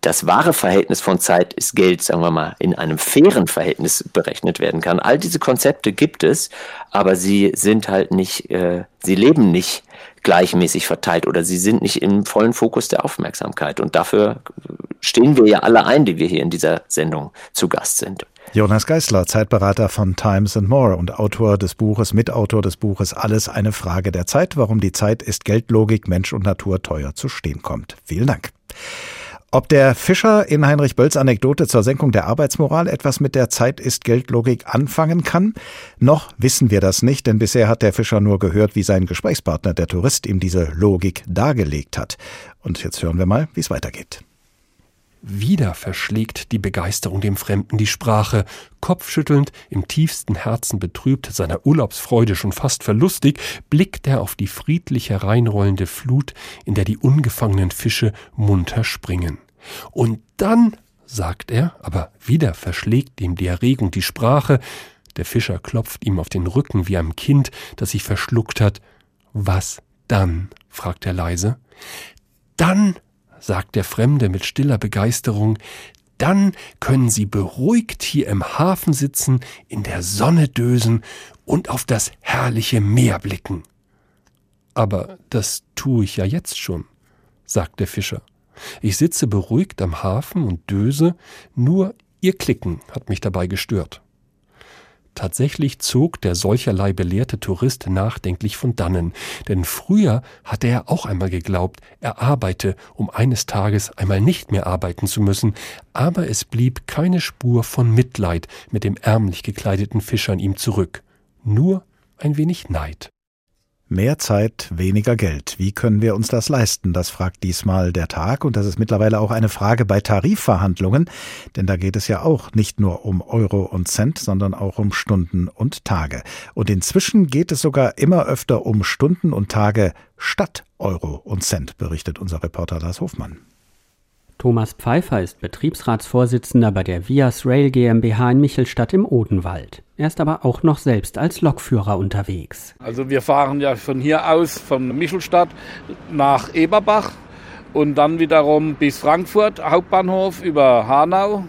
das wahre Verhältnis von Zeit ist Geld, sagen wir mal, in einem fairen Verhältnis berechnet werden kann. All diese Konzepte gibt es, aber sie sind halt nicht, äh, sie leben nicht gleichmäßig verteilt oder sie sind nicht im vollen Fokus der Aufmerksamkeit. Und dafür stehen wir ja alle ein, die wir hier in dieser Sendung zu Gast sind. Jonas Geisler, Zeitberater von Times and More und Autor des Buches, Mitautor des Buches Alles eine Frage der Zeit, warum die Zeit ist Geldlogik, Mensch und Natur teuer zu stehen kommt. Vielen Dank. Ob der Fischer in Heinrich Bölls Anekdote zur Senkung der Arbeitsmoral etwas mit der Zeit ist Geldlogik anfangen kann? Noch wissen wir das nicht, denn bisher hat der Fischer nur gehört, wie sein Gesprächspartner, der Tourist, ihm diese Logik dargelegt hat. Und jetzt hören wir mal, wie es weitergeht. Wieder verschlägt die Begeisterung dem Fremden die Sprache. Kopfschüttelnd, im tiefsten Herzen betrübt, seiner Urlaubsfreude schon fast verlustig, blickt er auf die friedlich hereinrollende Flut, in der die ungefangenen Fische munter springen. Und dann, sagt er, aber wieder verschlägt ihm die Erregung die Sprache, der Fischer klopft ihm auf den Rücken wie einem Kind, das sich verschluckt hat. Was dann? fragt er leise. Dann sagt der Fremde mit stiller Begeisterung, dann können Sie beruhigt hier im Hafen sitzen, in der Sonne dösen und auf das herrliche Meer blicken. Aber das tue ich ja jetzt schon, sagt der Fischer. Ich sitze beruhigt am Hafen und döse, nur Ihr Klicken hat mich dabei gestört. Tatsächlich zog der solcherlei belehrte Tourist nachdenklich von dannen, denn früher hatte er auch einmal geglaubt, er arbeite, um eines Tages einmal nicht mehr arbeiten zu müssen, aber es blieb keine Spur von Mitleid mit dem ärmlich gekleideten Fischer in ihm zurück, nur ein wenig Neid. Mehr Zeit, weniger Geld. Wie können wir uns das leisten? Das fragt diesmal der Tag und das ist mittlerweile auch eine Frage bei Tarifverhandlungen, denn da geht es ja auch nicht nur um Euro und Cent, sondern auch um Stunden und Tage. Und inzwischen geht es sogar immer öfter um Stunden und Tage statt Euro und Cent, berichtet unser Reporter Lars Hofmann. Thomas Pfeiffer ist Betriebsratsvorsitzender bei der Vias Rail GmbH in Michelstadt im Odenwald. Er ist aber auch noch selbst als Lokführer unterwegs. Also wir fahren ja von hier aus von Michelstadt nach Eberbach und dann wiederum bis Frankfurt Hauptbahnhof über Hanau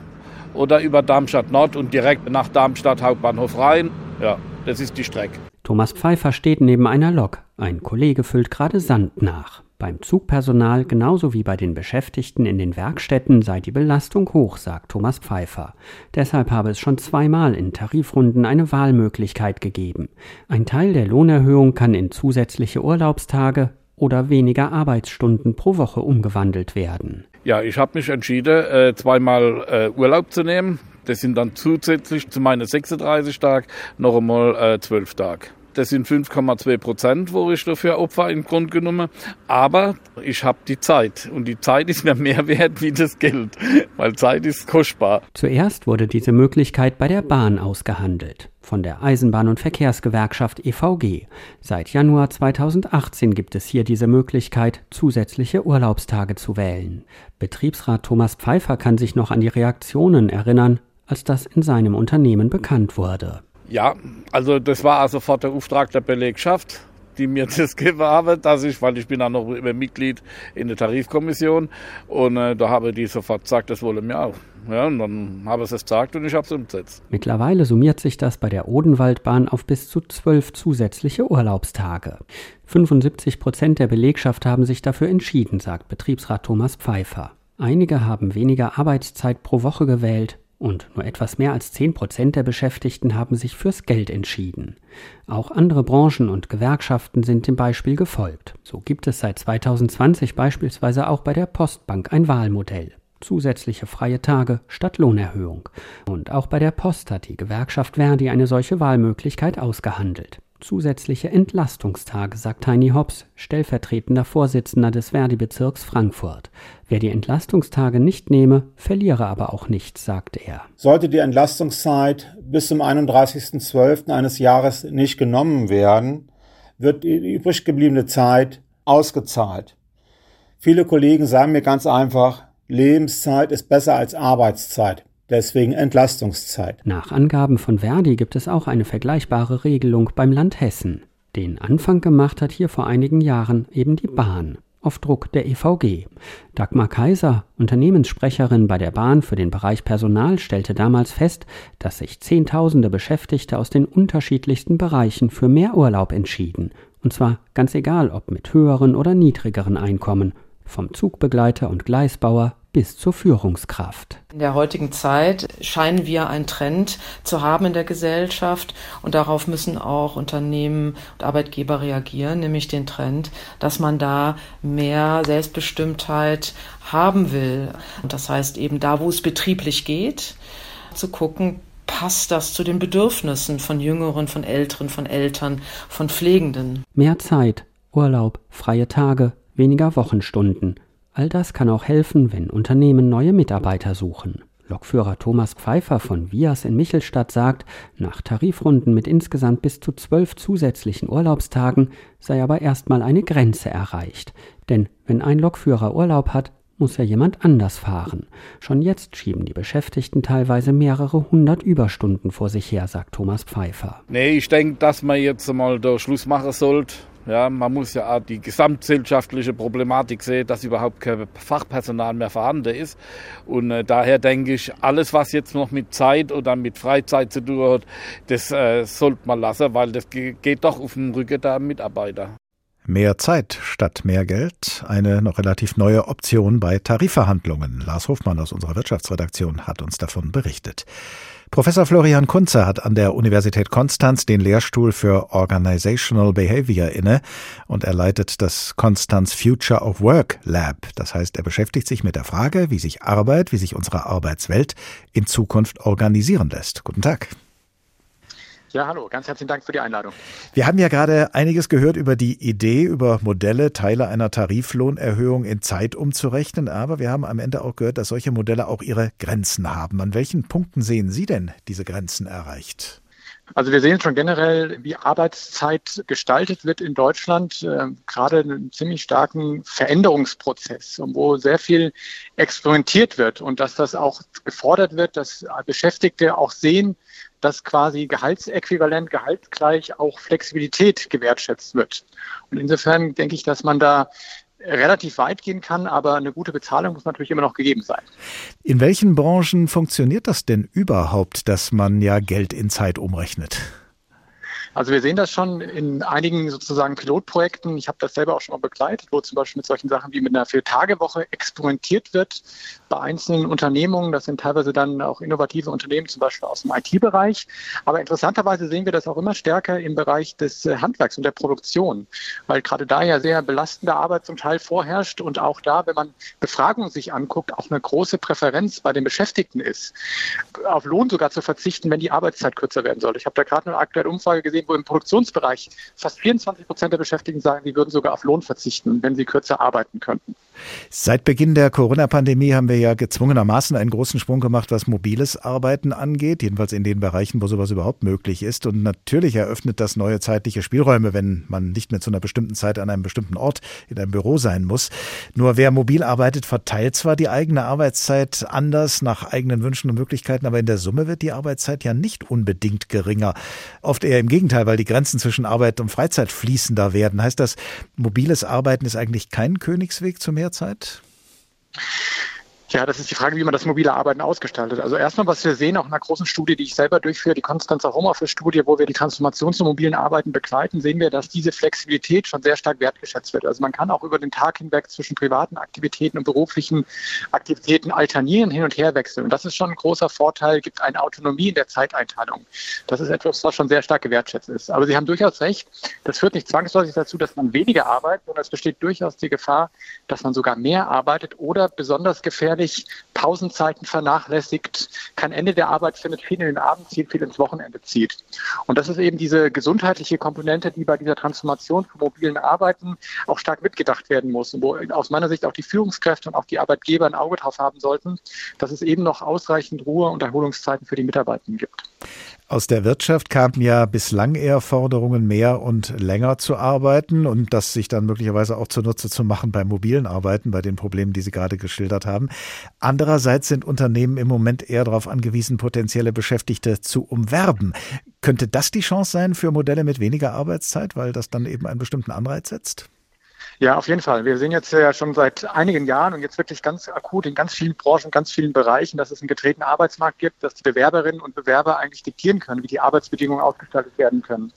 oder über Darmstadt Nord und direkt nach Darmstadt Hauptbahnhof rein. Ja, das ist die Strecke. Thomas Pfeiffer steht neben einer Lok. Ein Kollege füllt gerade Sand nach. Beim Zugpersonal genauso wie bei den Beschäftigten in den Werkstätten sei die Belastung hoch, sagt Thomas Pfeiffer. Deshalb habe es schon zweimal in Tarifrunden eine Wahlmöglichkeit gegeben. Ein Teil der Lohnerhöhung kann in zusätzliche Urlaubstage oder weniger Arbeitsstunden pro Woche umgewandelt werden. Ja, ich habe mich entschieden, äh, zweimal äh, Urlaub zu nehmen. Das sind dann zusätzlich zu meinen 36 Tagen noch einmal 12 äh, Tage. Das sind 5,2 Prozent, wo ich dafür Opfer in Grund genommen. Aber ich habe die Zeit und die Zeit ist mir mehr wert wie das Geld, weil Zeit ist kostbar. Zuerst wurde diese Möglichkeit bei der Bahn ausgehandelt von der Eisenbahn- und Verkehrsgewerkschaft EVG. Seit Januar 2018 gibt es hier diese Möglichkeit, zusätzliche Urlaubstage zu wählen. Betriebsrat Thomas Pfeiffer kann sich noch an die Reaktionen erinnern, als das in seinem Unternehmen bekannt wurde. Ja, also das war also sofort der Auftrag der Belegschaft, die mir das gegeben haben, dass ich, weil ich bin auch noch Mitglied in der Tarifkommission und äh, da habe die sofort gesagt, das wollen wir auch. Ja, und dann habe ich es gesagt und ich habe es umgesetzt. Mittlerweile summiert sich das bei der Odenwaldbahn auf bis zu zwölf zusätzliche Urlaubstage. 75 Prozent der Belegschaft haben sich dafür entschieden, sagt Betriebsrat Thomas Pfeiffer. Einige haben weniger Arbeitszeit pro Woche gewählt, und nur etwas mehr als 10 Prozent der Beschäftigten haben sich fürs Geld entschieden. Auch andere Branchen und Gewerkschaften sind dem Beispiel gefolgt. So gibt es seit 2020 beispielsweise auch bei der Postbank ein Wahlmodell. Zusätzliche freie Tage statt Lohnerhöhung. Und auch bei der Post hat die Gewerkschaft Verdi eine solche Wahlmöglichkeit ausgehandelt. Zusätzliche Entlastungstage, sagt Heini Hobbs, stellvertretender Vorsitzender des Verdi-Bezirks Frankfurt. Wer die Entlastungstage nicht nehme, verliere aber auch nichts, sagt er. Sollte die Entlastungszeit bis zum 31.12. eines Jahres nicht genommen werden, wird die übrig gebliebene Zeit ausgezahlt. Viele Kollegen sagen mir ganz einfach, Lebenszeit ist besser als Arbeitszeit. Deswegen Entlastungszeit. Nach Angaben von Verdi gibt es auch eine vergleichbare Regelung beim Land Hessen. Den Anfang gemacht hat hier vor einigen Jahren eben die Bahn auf Druck der EVG. Dagmar Kaiser, Unternehmenssprecherin bei der Bahn für den Bereich Personal, stellte damals fest, dass sich Zehntausende Beschäftigte aus den unterschiedlichsten Bereichen für mehr Urlaub entschieden. Und zwar ganz egal, ob mit höheren oder niedrigeren Einkommen, vom Zugbegleiter und Gleisbauer bis zur Führungskraft. In der heutigen Zeit scheinen wir einen Trend zu haben in der Gesellschaft und darauf müssen auch Unternehmen und Arbeitgeber reagieren, nämlich den Trend, dass man da mehr Selbstbestimmtheit haben will. Und das heißt eben da, wo es betrieblich geht, zu gucken, passt das zu den Bedürfnissen von Jüngeren, von Älteren, von Eltern, von Pflegenden. Mehr Zeit, Urlaub, freie Tage, weniger Wochenstunden – All das kann auch helfen, wenn Unternehmen neue Mitarbeiter suchen. Lokführer Thomas Pfeiffer von Vias in Michelstadt sagt, nach Tarifrunden mit insgesamt bis zu zwölf zusätzlichen Urlaubstagen sei aber erstmal eine Grenze erreicht. Denn wenn ein Lokführer Urlaub hat, muss ja jemand anders fahren. Schon jetzt schieben die Beschäftigten teilweise mehrere hundert Überstunden vor sich her, sagt Thomas Pfeiffer. Nee, ich denke, dass man jetzt mal da Schluss machen sollte ja, man muss ja auch die gesamtgesellschaftliche Problematik sehen, dass überhaupt kein Fachpersonal mehr vorhanden ist. Und äh, daher denke ich, alles, was jetzt noch mit Zeit oder mit Freizeit zu tun hat, das äh, sollte man lassen, weil das geht doch auf den Rücken der Mitarbeiter. Mehr Zeit statt mehr Geld, eine noch relativ neue Option bei Tarifverhandlungen. Lars Hofmann aus unserer Wirtschaftsredaktion hat uns davon berichtet. Professor Florian Kunze hat an der Universität Konstanz den Lehrstuhl für Organizational Behavior inne und er leitet das Konstanz Future of Work Lab. Das heißt, er beschäftigt sich mit der Frage, wie sich Arbeit, wie sich unsere Arbeitswelt in Zukunft organisieren lässt. Guten Tag. Ja, hallo, ganz herzlichen Dank für die Einladung. Wir haben ja gerade einiges gehört über die Idee, über Modelle, Teile einer Tariflohnerhöhung in Zeit umzurechnen, aber wir haben am Ende auch gehört, dass solche Modelle auch ihre Grenzen haben. An welchen Punkten sehen Sie denn diese Grenzen erreicht? Also wir sehen schon generell, wie Arbeitszeit gestaltet wird in Deutschland, äh, gerade einen ziemlich starken Veränderungsprozess, wo sehr viel experimentiert wird und dass das auch gefordert wird, dass Beschäftigte auch sehen, dass quasi gehaltsäquivalent, gehaltsgleich auch Flexibilität gewertschätzt wird. Und insofern denke ich, dass man da relativ weit gehen kann, aber eine gute Bezahlung muss natürlich immer noch gegeben sein. In welchen Branchen funktioniert das denn überhaupt, dass man ja Geld in Zeit umrechnet? Also wir sehen das schon in einigen sozusagen Pilotprojekten. Ich habe das selber auch schon mal begleitet, wo zum Beispiel mit solchen Sachen wie mit einer Vier-Tage-Woche experimentiert wird bei einzelnen Unternehmungen. Das sind teilweise dann auch innovative Unternehmen, zum Beispiel aus dem IT-Bereich. Aber interessanterweise sehen wir das auch immer stärker im Bereich des äh, Handwerks und der Produktion, weil gerade da ja sehr belastende Arbeit zum Teil vorherrscht und auch da, wenn man Befragungen sich anguckt, auch eine große Präferenz bei den Beschäftigten ist, auf Lohn sogar zu verzichten, wenn die Arbeitszeit kürzer werden soll. Ich habe da gerade eine aktuelle Umfrage gesehen, wo im Produktionsbereich fast 24 Prozent der Beschäftigten sagen, sie würden sogar auf Lohn verzichten, wenn sie kürzer arbeiten könnten. Seit Beginn der Corona-Pandemie haben wir ja gezwungenermaßen einen großen Sprung gemacht, was mobiles Arbeiten angeht, jedenfalls in den Bereichen, wo sowas überhaupt möglich ist. Und natürlich eröffnet das neue zeitliche Spielräume, wenn man nicht mehr zu einer bestimmten Zeit an einem bestimmten Ort in einem Büro sein muss. Nur wer mobil arbeitet, verteilt zwar die eigene Arbeitszeit anders nach eigenen Wünschen und Möglichkeiten, aber in der Summe wird die Arbeitszeit ja nicht unbedingt geringer. Oft eher im Gegenteil. Weil die Grenzen zwischen Arbeit und Freizeit fließender werden. Heißt das, mobiles Arbeiten ist eigentlich kein Königsweg zu mehr Zeit? Ja, das ist die Frage, wie man das mobile Arbeiten ausgestaltet. Also erstmal, was wir sehen, auch in einer großen Studie, die ich selber durchführe, die Konstanzer Homeoffice-Studie, wo wir die Transformation zum mobilen Arbeiten begleiten, sehen wir, dass diese Flexibilität schon sehr stark wertgeschätzt wird. Also man kann auch über den Tag hinweg zwischen privaten Aktivitäten und beruflichen Aktivitäten alternieren, hin und her wechseln. Und das ist schon ein großer Vorteil, gibt eine Autonomie in der Zeiteinteilung. Das ist etwas, was schon sehr stark gewertschätzt ist. Aber Sie haben durchaus recht, das führt nicht zwangsläufig dazu, dass man weniger arbeitet, sondern es besteht durchaus die Gefahr, dass man sogar mehr arbeitet oder besonders gefährlich gefährlich Pausenzeiten vernachlässigt, kein Ende der Arbeit findet, viel in den Abend zieht, viel ins Wochenende zieht. Und das ist eben diese gesundheitliche Komponente, die bei dieser Transformation von mobilen Arbeiten auch stark mitgedacht werden muss und wo aus meiner Sicht auch die Führungskräfte und auch die Arbeitgeber ein Auge drauf haben sollten, dass es eben noch ausreichend Ruhe und Erholungszeiten für die Mitarbeitenden gibt. Aus der Wirtschaft kamen ja bislang eher Forderungen, mehr und länger zu arbeiten und das sich dann möglicherweise auch zunutze zu machen beim mobilen Arbeiten, bei den Problemen, die Sie gerade geschildert haben. Andererseits sind Unternehmen im Moment eher darauf angewiesen, potenzielle Beschäftigte zu umwerben. Könnte das die Chance sein für Modelle mit weniger Arbeitszeit, weil das dann eben einen bestimmten Anreiz setzt? Ja, auf jeden Fall. Wir sehen jetzt ja schon seit einigen Jahren und jetzt wirklich ganz akut in ganz vielen Branchen, ganz vielen Bereichen, dass es einen getretenen Arbeitsmarkt gibt, dass die Bewerberinnen und Bewerber eigentlich diktieren können, wie die Arbeitsbedingungen ausgestaltet werden können.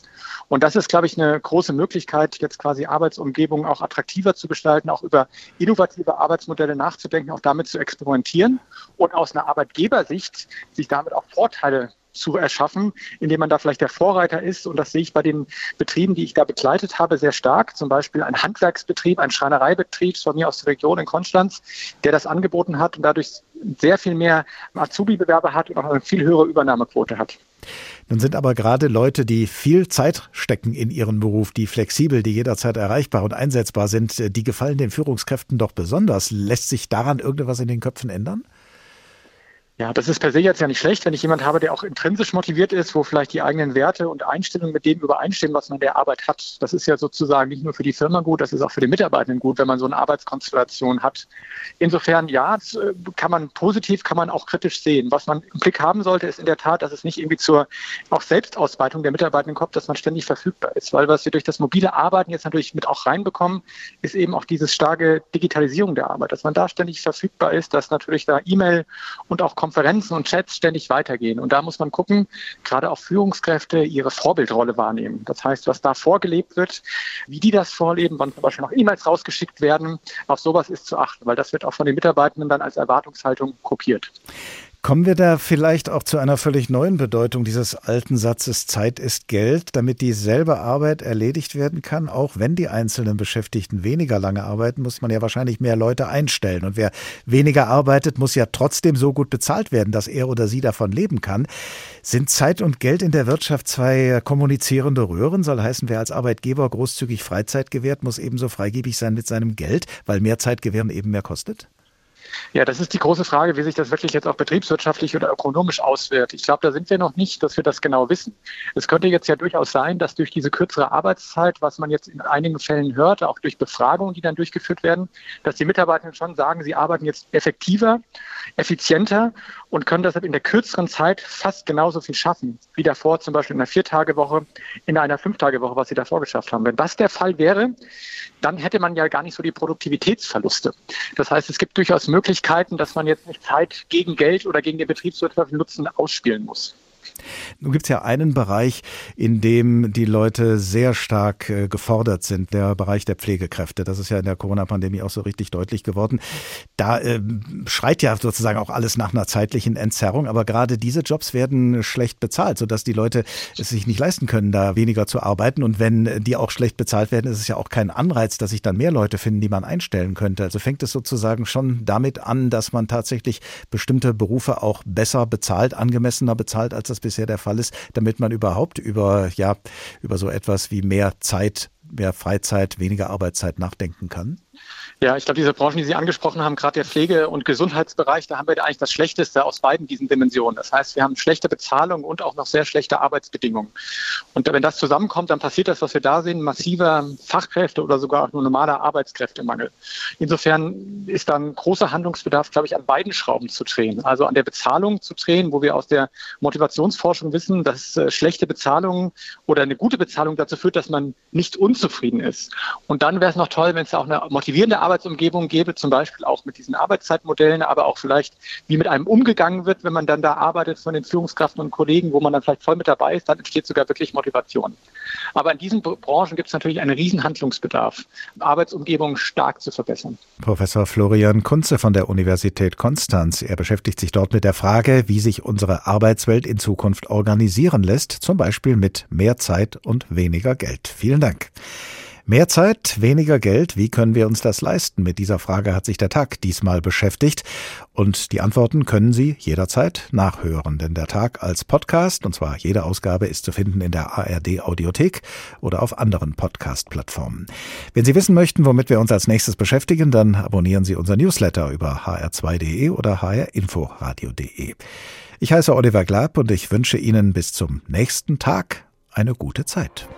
Und das ist, glaube ich, eine große Möglichkeit, jetzt quasi Arbeitsumgebungen auch attraktiver zu gestalten, auch über innovative Arbeitsmodelle nachzudenken, auch damit zu experimentieren und aus einer Arbeitgebersicht sich damit auch Vorteile zu erschaffen, indem man da vielleicht der Vorreiter ist. Und das sehe ich bei den Betrieben, die ich da begleitet habe, sehr stark. Zum Beispiel ein Handwerksbetrieb, ein Schreinereibetrieb von mir aus der Region in Konstanz, der das angeboten hat und dadurch sehr viel mehr Azubi-Bewerber hat und auch eine viel höhere Übernahmequote hat. Nun sind aber gerade Leute, die viel Zeit stecken in ihren Beruf, die flexibel, die jederzeit erreichbar und einsetzbar sind, die gefallen den Führungskräften doch besonders. Lässt sich daran irgendwas in den Köpfen ändern? Ja, das ist per se jetzt ja nicht schlecht, wenn ich jemand habe, der auch intrinsisch motiviert ist, wo vielleicht die eigenen Werte und Einstellungen mit dem übereinstimmen, was man in der Arbeit hat. Das ist ja sozusagen nicht nur für die Firma gut, das ist auch für die Mitarbeitenden gut, wenn man so eine Arbeitskonstellation hat. Insofern ja, äh, kann man positiv, kann man auch kritisch sehen. Was man im Blick haben sollte, ist in der Tat, dass es nicht irgendwie zur auch Selbstausweitung der Mitarbeitenden kommt, dass man ständig verfügbar ist. Weil was wir durch das mobile Arbeiten jetzt natürlich mit auch reinbekommen, ist eben auch diese starke Digitalisierung der Arbeit, dass man da ständig verfügbar ist, dass natürlich da E-Mail und auch Konferenzen und Chats ständig weitergehen. Und da muss man gucken, gerade auch Führungskräfte ihre Vorbildrolle wahrnehmen. Das heißt, was da vorgelebt wird, wie die das vorleben, wann zum Beispiel noch E-Mails rausgeschickt werden, auf sowas ist zu achten, weil das wird auch von den Mitarbeitenden dann als Erwartungshaltung kopiert. Kommen wir da vielleicht auch zu einer völlig neuen Bedeutung dieses alten Satzes Zeit ist Geld, damit dieselbe Arbeit erledigt werden kann, auch wenn die einzelnen Beschäftigten weniger lange arbeiten, muss man ja wahrscheinlich mehr Leute einstellen. Und wer weniger arbeitet, muss ja trotzdem so gut bezahlt werden, dass er oder sie davon leben kann. Sind Zeit und Geld in der Wirtschaft zwei kommunizierende Röhren? Soll heißen, wer als Arbeitgeber großzügig Freizeit gewährt, muss ebenso freigebig sein mit seinem Geld, weil mehr Zeit gewähren eben mehr kostet? Ja, das ist die große Frage, wie sich das wirklich jetzt auch betriebswirtschaftlich oder ökonomisch auswirkt. Ich glaube, da sind wir noch nicht, dass wir das genau wissen. Es könnte jetzt ja durchaus sein, dass durch diese kürzere Arbeitszeit, was man jetzt in einigen Fällen hört, auch durch Befragungen, die dann durchgeführt werden, dass die Mitarbeitenden schon sagen, sie arbeiten jetzt effektiver, effizienter und können deshalb in der kürzeren Zeit fast genauso viel schaffen, wie davor zum Beispiel in einer Viertagewoche, in einer Fünftagewoche, was sie davor geschafft haben. Wenn das der Fall wäre, dann hätte man ja gar nicht so die Produktivitätsverluste. Das heißt, es gibt durchaus Möglichkeiten, dass man jetzt nicht Zeit gegen Geld oder gegen den betriebswirtschaftlichen Nutzen ausspielen muss. Nun gibt es ja einen Bereich, in dem die Leute sehr stark äh, gefordert sind, der Bereich der Pflegekräfte. Das ist ja in der Corona-Pandemie auch so richtig deutlich geworden. Da äh, schreit ja sozusagen auch alles nach einer zeitlichen Entzerrung, aber gerade diese Jobs werden schlecht bezahlt, sodass die Leute es sich nicht leisten können, da weniger zu arbeiten. Und wenn die auch schlecht bezahlt werden, ist es ja auch kein Anreiz, dass sich dann mehr Leute finden, die man einstellen könnte. Also fängt es sozusagen schon damit an, dass man tatsächlich bestimmte Berufe auch besser bezahlt, angemessener bezahlt, als das bisher der Fall ist, damit man überhaupt über, ja, über so etwas wie mehr Zeit, mehr Freizeit, weniger Arbeitszeit nachdenken kann? Ja, ich glaube, diese Branchen, die Sie angesprochen haben, gerade der Pflege- und Gesundheitsbereich, da haben wir eigentlich das Schlechteste aus beiden diesen Dimensionen. Das heißt, wir haben schlechte Bezahlung und auch noch sehr schlechte Arbeitsbedingungen. Und wenn das zusammenkommt, dann passiert das, was wir da sehen, massiver Fachkräfte oder sogar auch nur normaler Arbeitskräftemangel. Insofern ist dann großer Handlungsbedarf, glaube ich, an beiden Schrauben zu drehen. Also an der Bezahlung zu drehen, wo wir aus der Motivationsforschung wissen, dass äh, schlechte Bezahlung oder eine gute Bezahlung dazu führt, dass man nicht unzufrieden ist. Und dann wäre es noch toll, wenn es auch eine motivierende Arbeitsumgebung gäbe, zum Beispiel auch mit diesen Arbeitszeitmodellen, aber auch vielleicht, wie mit einem umgegangen wird, wenn man dann da arbeitet von den Führungskräften und Kollegen, wo man dann vielleicht voll mit dabei ist, dann entsteht sogar wirklich Motivation. Aber in diesen Branchen gibt es natürlich einen riesen Handlungsbedarf, Arbeitsumgebungen stark zu verbessern. Professor Florian Kunze von der Universität Konstanz. Er beschäftigt sich dort mit der Frage, wie sich unsere Arbeitswelt in Zukunft organisieren lässt, zum Beispiel mit mehr Zeit und weniger Geld. Vielen Dank. Mehr Zeit, weniger Geld, wie können wir uns das leisten? Mit dieser Frage hat sich der Tag diesmal beschäftigt und die Antworten können Sie jederzeit nachhören, denn der Tag als Podcast, und zwar jede Ausgabe, ist zu finden in der ARD Audiothek oder auf anderen Podcast-Plattformen. Wenn Sie wissen möchten, womit wir uns als nächstes beschäftigen, dann abonnieren Sie unser Newsletter über hr2.de oder hrinforadio.de. Ich heiße Oliver Glab und ich wünsche Ihnen bis zum nächsten Tag eine gute Zeit.